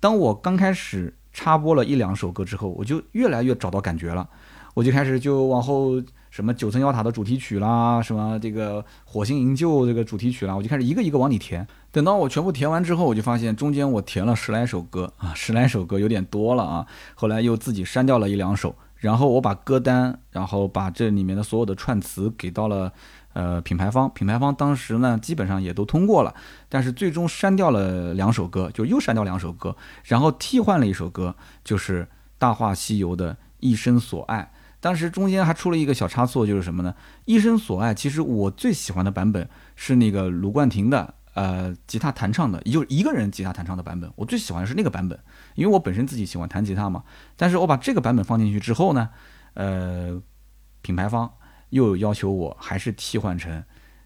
当我刚开始插播了一两首歌之后，我就越来越找到感觉了。我就开始就往后什么九层妖塔的主题曲啦，什么这个火星营救这个主题曲啦，我就开始一个一个往里填。等到我全部填完之后，我就发现中间我填了十来首歌啊，十来首歌有点多了啊。后来又自己删掉了一两首，然后我把歌单，然后把这里面的所有的串词给到了呃品牌方，品牌方当时呢基本上也都通过了，但是最终删掉了两首歌，就又删掉两首歌，然后替换了一首歌，就是《大话西游》的一生所爱。当时中间还出了一个小差错，就是什么呢？一生所爱，其实我最喜欢的版本是那个卢冠廷的，呃，吉他弹唱的，也就是一个人吉他弹唱的版本。我最喜欢的是那个版本，因为我本身自己喜欢弹吉他嘛。但是我把这个版本放进去之后呢，呃，品牌方又要求我还是替换成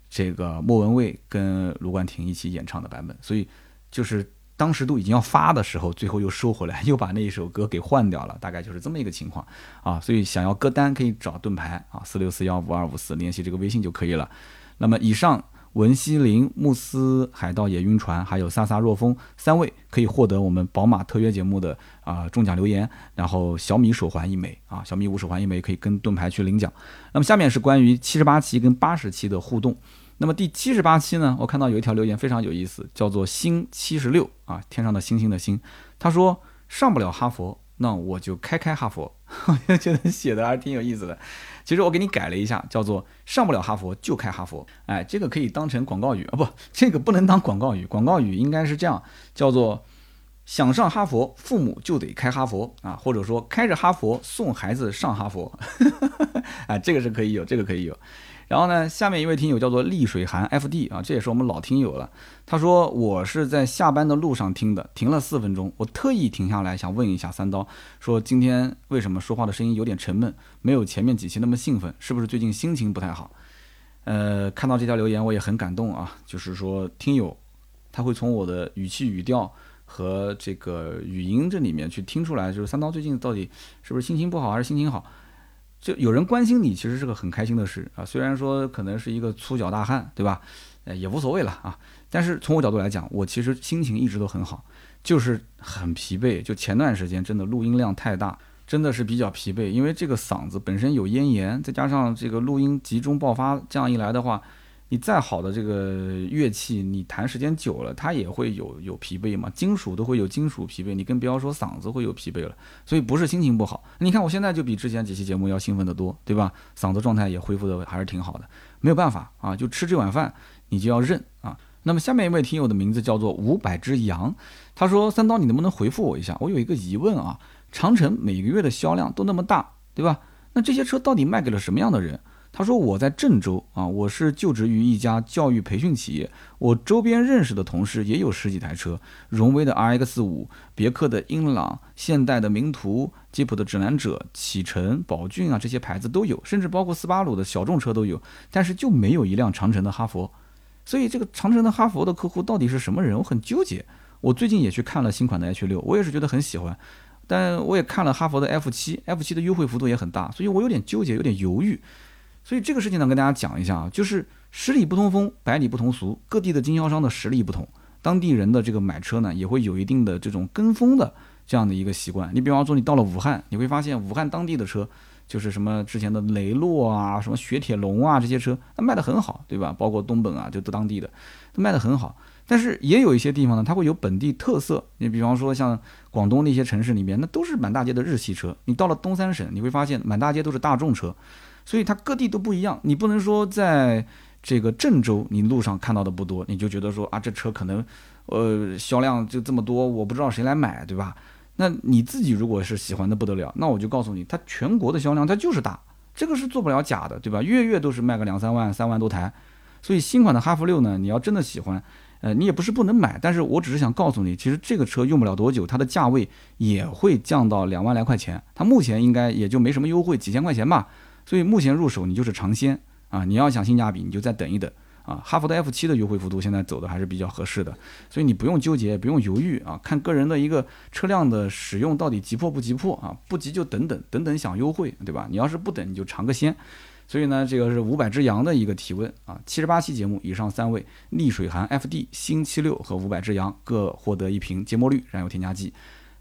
这个莫文蔚跟卢冠廷一起演唱的版本，所以就是。当时都已经要发的时候，最后又收回来，又把那一首歌给换掉了，大概就是这么一个情况啊。所以想要歌单可以找盾牌啊，四六四幺五二五四联系这个微信就可以了。那么以上文西林、慕斯海盗也晕船，还有萨萨若风三位可以获得我们宝马特约节目的啊中奖留言，然后小米手环一枚啊，小米五手环一枚可以跟盾牌去领奖。那么下面是关于七十八期跟八十期的互动。那么第七十八期呢，我看到有一条留言非常有意思，叫做星七十六啊，天上的星星的星。他说上不了哈佛，那我就开开哈佛。我觉得写的还是挺有意思的。其实我给你改了一下，叫做上不了哈佛就开哈佛。哎，这个可以当成广告语啊，不，这个不能当广告语。广告语应该是这样，叫做想上哈佛，父母就得开哈佛啊，或者说开着哈佛送孩子上哈佛。啊，这个是可以有，这个可以有。然后呢，下面一位听友叫做丽水寒 F D 啊，这也是我们老听友了。他说我是在下班的路上听的，停了四分钟，我特意停下来想问一下三刀，说今天为什么说话的声音有点沉闷，没有前面几期那么兴奋，是不是最近心情不太好？呃，看到这条留言我也很感动啊，就是说听友他会从我的语气语调和这个语音这里面去听出来，就是三刀最近到底是不是心情不好还是心情好？就有人关心你，其实是个很开心的事啊。虽然说可能是一个粗脚大汉，对吧？呃，也无所谓了啊。但是从我角度来讲，我其实心情一直都很好，就是很疲惫。就前段时间真的录音量太大，真的是比较疲惫，因为这个嗓子本身有咽炎，再加上这个录音集中爆发，这样一来的话。你再好的这个乐器，你弹时间久了，它也会有有疲惫嘛。金属都会有金属疲惫，你更不要说嗓子会有疲惫了。所以不是心情不好。你看我现在就比之前几期节目要兴奋得多，对吧？嗓子状态也恢复的还是挺好的。没有办法啊，就吃这碗饭，你就要认啊。那么下面一位听友的名字叫做五百只羊，他说三刀，你能不能回复我一下？我有一个疑问啊，长城每个月的销量都那么大，对吧？那这些车到底卖给了什么样的人？他说：“我在郑州啊，我是就职于一家教育培训企业。我周边认识的同事也有十几台车，荣威的 RX 五、别克的英朗、现代的名图、吉普的指南者、启辰、宝骏啊，这些牌子都有，甚至包括斯巴鲁的小众车都有。但是就没有一辆长城的哈佛。所以这个长城的哈佛的客户到底是什么人？我很纠结。我最近也去看了新款的 H 六，我也是觉得很喜欢。但我也看了哈佛的 F 七，F 七的优惠幅度也很大，所以我有点纠结，有点犹豫。”所以这个事情呢，跟大家讲一下啊，就是十里不同风，百里不同俗，各地的经销商的实力不同，当地人的这个买车呢，也会有一定的这种跟风的这样的一个习惯。你比方说，你到了武汉，你会发现武汉当地的车，就是什么之前的雷诺啊，什么雪铁龙啊这些车，它卖的很好，对吧？包括东本啊，就都当地的，它卖的很好。但是也有一些地方呢，它会有本地特色。你比方说像广东那些城市里面，那都是满大街的日系车。你到了东三省，你会发现满大街都是大众车。所以它各地都不一样。你不能说在这个郑州你路上看到的不多，你就觉得说啊这车可能呃销量就这么多，我不知道谁来买，对吧？那你自己如果是喜欢的不得了，那我就告诉你，它全国的销量它就是大，这个是做不了假的，对吧？月月都是卖个两三万、三万多台，所以新款的哈弗六呢，你要真的喜欢，呃，你也不是不能买，但是我只是想告诉你，其实这个车用不了多久，它的价位也会降到两万来块钱，它目前应该也就没什么优惠，几千块钱吧，所以目前入手你就是尝鲜啊，你要想性价比，你就再等一等。啊，哈弗的 F 七的优惠幅度现在走的还是比较合适的，所以你不用纠结，不用犹豫啊，看个人的一个车辆的使用到底急迫不急迫啊，不急就等等等等享优惠，对吧？你要是不等，你就尝个鲜。所以呢，这个是五百只羊的一个提问啊，七十八期节目以上三位逆水寒 FD 星期六和五百只羊各获得一瓶芥末绿燃油添加剂。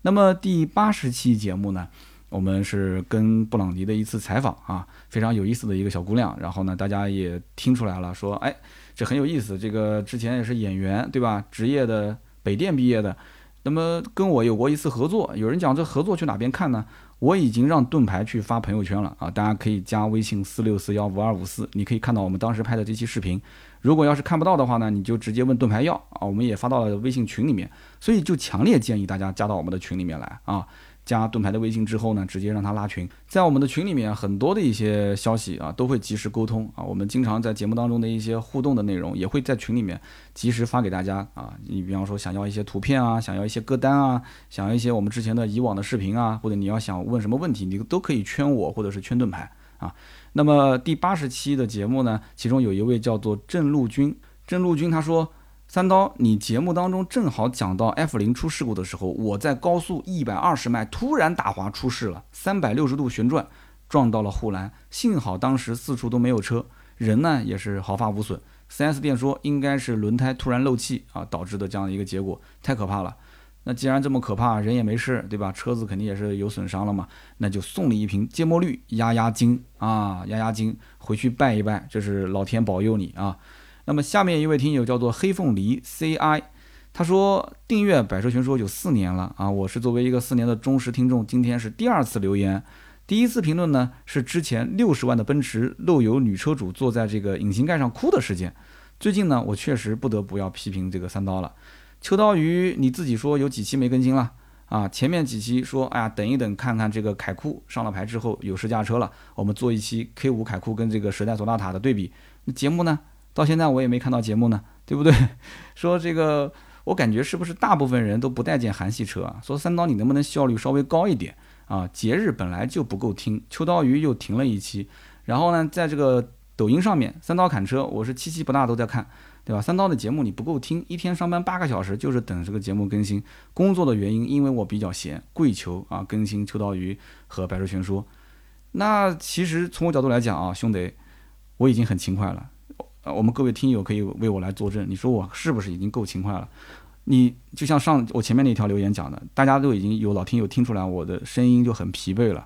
那么第八十期节目呢？我们是跟布朗尼的一次采访啊，非常有意思的一个小姑娘。然后呢，大家也听出来了，说哎，这很有意思。这个之前也是演员，对吧？职业的北电毕业的，那么跟我有过一次合作。有人讲这合作去哪边看呢？我已经让盾牌去发朋友圈了啊，大家可以加微信四六四幺五二五四，你可以看到我们当时拍的这期视频。如果要是看不到的话呢，你就直接问盾牌要啊，我们也发到了微信群里面。所以就强烈建议大家加到我们的群里面来啊。加盾牌的微信之后呢，直接让他拉群，在我们的群里面，很多的一些消息啊，都会及时沟通啊。我们经常在节目当中的一些互动的内容，也会在群里面及时发给大家啊。你比方说想要一些图片啊，想要一些歌单啊，想要一些我们之前的以往的视频啊，或者你要想问什么问题，你都可以圈我或者是圈盾牌啊。那么第八十期的节目呢，其中有一位叫做郑陆军，郑陆军他说。三刀，你节目当中正好讲到 F 零出事故的时候，我在高速一百二十迈突然打滑出事了，三百六十度旋转撞到了护栏，幸好当时四处都没有车，人呢也是毫发无损。4S 店说应该是轮胎突然漏气啊导致的这样一个结果，太可怕了。那既然这么可怕，人也没事，对吧？车子肯定也是有损伤了嘛，那就送你一瓶芥末绿压压惊啊，压压惊，回去拜一拜，这是老天保佑你啊。那么下面一位听友叫做黑凤梨 CI，他说订阅百车全说有四年了啊，我是作为一个四年的忠实听众，今天是第二次留言，第一次评论呢是之前六十万的奔驰漏油女车主坐在这个引擎盖上哭的事件，最近呢我确实不得不要批评这个三刀了，秋刀鱼你自己说有几期没更新了啊？前面几期说哎呀等一等看看这个凯酷上了牌之后有试驾车了，我们做一期 K 五凯酷跟这个时代索纳塔的对比，那节目呢？到现在我也没看到节目呢，对不对？说这个，我感觉是不是大部分人都不待见韩系车啊？说三刀你能不能效率稍微高一点啊？节日本来就不够听，秋刀鱼又停了一期，然后呢，在这个抖音上面，三刀砍车，我是七七不大都在看，对吧？三刀的节目你不够听，一天上班八个小时就是等这个节目更新。工作的原因，因为我比较闲，跪求啊更新秋刀鱼和百车全说。那其实从我角度来讲啊，兄弟，我已经很勤快了。我们各位听友可以为我来作证，你说我是不是已经够勤快了？你就像上我前面那条留言讲的，大家都已经有老听友听出来我的声音就很疲惫了。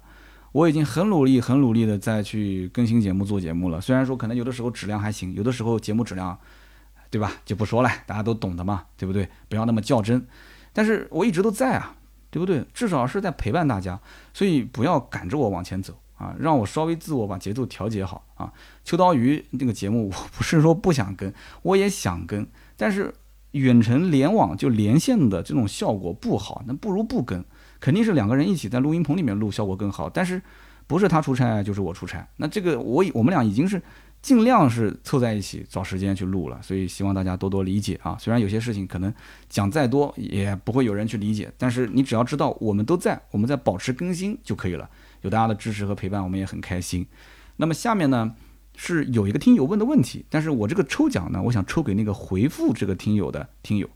我已经很努力、很努力的在去更新节目、做节目了。虽然说可能有的时候质量还行，有的时候节目质量，对吧？就不说了，大家都懂的嘛，对不对？不要那么较真。但是我一直都在啊，对不对？至少是在陪伴大家，所以不要赶着我往前走。啊，让我稍微自我把节奏调节好啊！秋刀鱼那个节目，我不是说不想跟，我也想跟，但是远程联网就连线的这种效果不好，那不如不跟，肯定是两个人一起在录音棚里面录效果更好。但是不是他出差就是我出差，那这个我我们俩已经是尽量是凑在一起找时间去录了，所以希望大家多多理解啊！虽然有些事情可能讲再多也不会有人去理解，但是你只要知道我们都在，我们在保持更新就可以了。有大家的支持和陪伴，我们也很开心。那么下面呢是有一个听友问的问题，但是我这个抽奖呢，我想抽给那个回复这个听友的听友，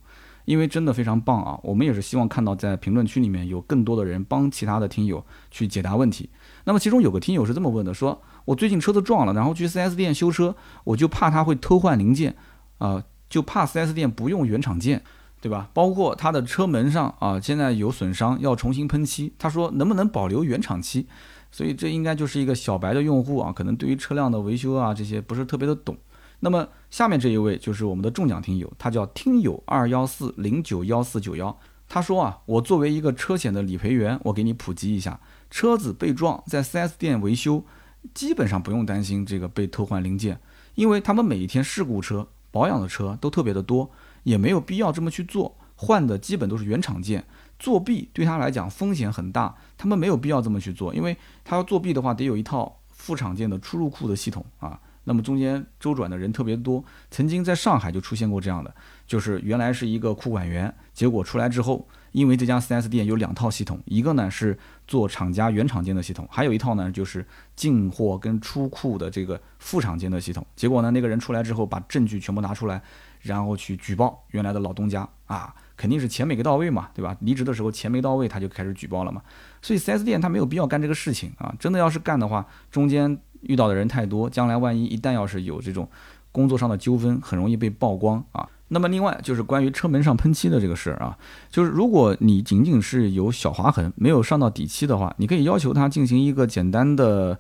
因为真的非常棒啊！我们也是希望看到在评论区里面有更多的人帮其他的听友去解答问题。那么其中有个听友是这么问的：说我最近车子撞了，然后去 4S 店修车，我就怕他会偷换零件，啊，就怕 4S 店不用原厂件。对吧？包括他的车门上啊，现在有损伤，要重新喷漆。他说能不能保留原厂漆？所以这应该就是一个小白的用户啊，可能对于车辆的维修啊这些不是特别的懂。那么下面这一位就是我们的中奖听友，他叫听友二幺四零九幺四九幺。他说啊，我作为一个车险的理赔员，我给你普及一下：车子被撞在 4S 店维修，基本上不用担心这个被偷换零件，因为他们每一天事故车保养的车都特别的多，也没有必要这么去做，换的基本都是原厂件。作弊对他来讲风险很大，他们没有必要这么去做，因为他要作弊的话，得有一套副厂件的出入库的系统啊。那么中间周转的人特别多，曾经在上海就出现过这样的，就是原来是一个库管员，结果出来之后，因为这家 4S 店有两套系统，一个呢是做厂家原厂件的系统，还有一套呢就是进货跟出库的这个副厂件的系统。结果呢，那个人出来之后，把证据全部拿出来，然后去举报原来的老东家啊。肯定是钱没给到位嘛，对吧？离职的时候钱没到位，他就开始举报了嘛。所以四 S 店他没有必要干这个事情啊。真的要是干的话，中间遇到的人太多，将来万一一旦要是有这种工作上的纠纷，很容易被曝光啊。那么另外就是关于车门上喷漆的这个事儿啊，就是如果你仅仅是有小划痕，没有上到底漆的话，你可以要求他进行一个简单的。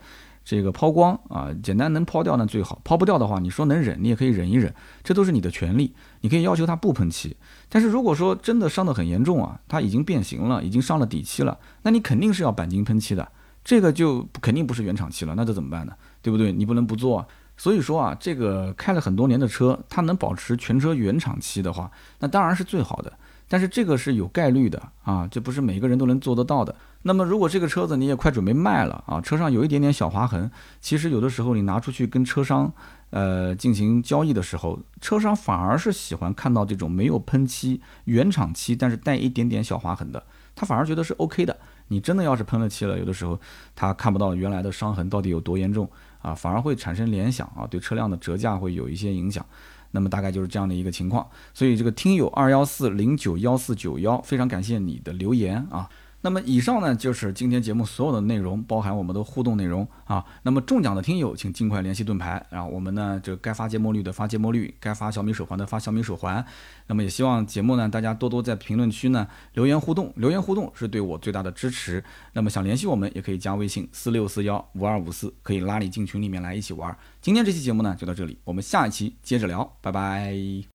这个抛光啊，简单能抛掉那最好，抛不掉的话，你说能忍，你也可以忍一忍，这都是你的权利，你可以要求他不喷漆。但是如果说真的伤得很严重啊，它已经变形了，已经上了底漆了，那你肯定是要钣金喷漆的，这个就肯定不是原厂漆了，那这怎么办呢？对不对？你不能不做。所以说啊，这个开了很多年的车，它能保持全车原厂漆的话，那当然是最好的。但是这个是有概率的啊，这不是每个人都能做得到的。那么如果这个车子你也快准备卖了啊，车上有一点点小划痕，其实有的时候你拿出去跟车商呃进行交易的时候，车商反而是喜欢看到这种没有喷漆、原厂漆，但是带一点点小划痕的，他反而觉得是 OK 的。你真的要是喷了漆了，有的时候他看不到原来的伤痕到底有多严重啊，反而会产生联想啊，对车辆的折价会有一些影响。那么大概就是这样的一个情况，所以这个听友二幺四零九幺四九幺，非常感谢你的留言啊。那么以上呢就是今天节目所有的内容，包含我们的互动内容啊。那么中奖的听友，请尽快联系盾牌，然后我们呢这该发芥末绿的发芥末绿，该发小米手环的发小米手环。那么也希望节目呢大家多多在评论区呢留言互动，留言互动是对我最大的支持。那么想联系我们，也可以加微信四六四幺五二五四，可以拉你进群里面来一起玩。今天这期节目呢就到这里，我们下一期接着聊，拜拜。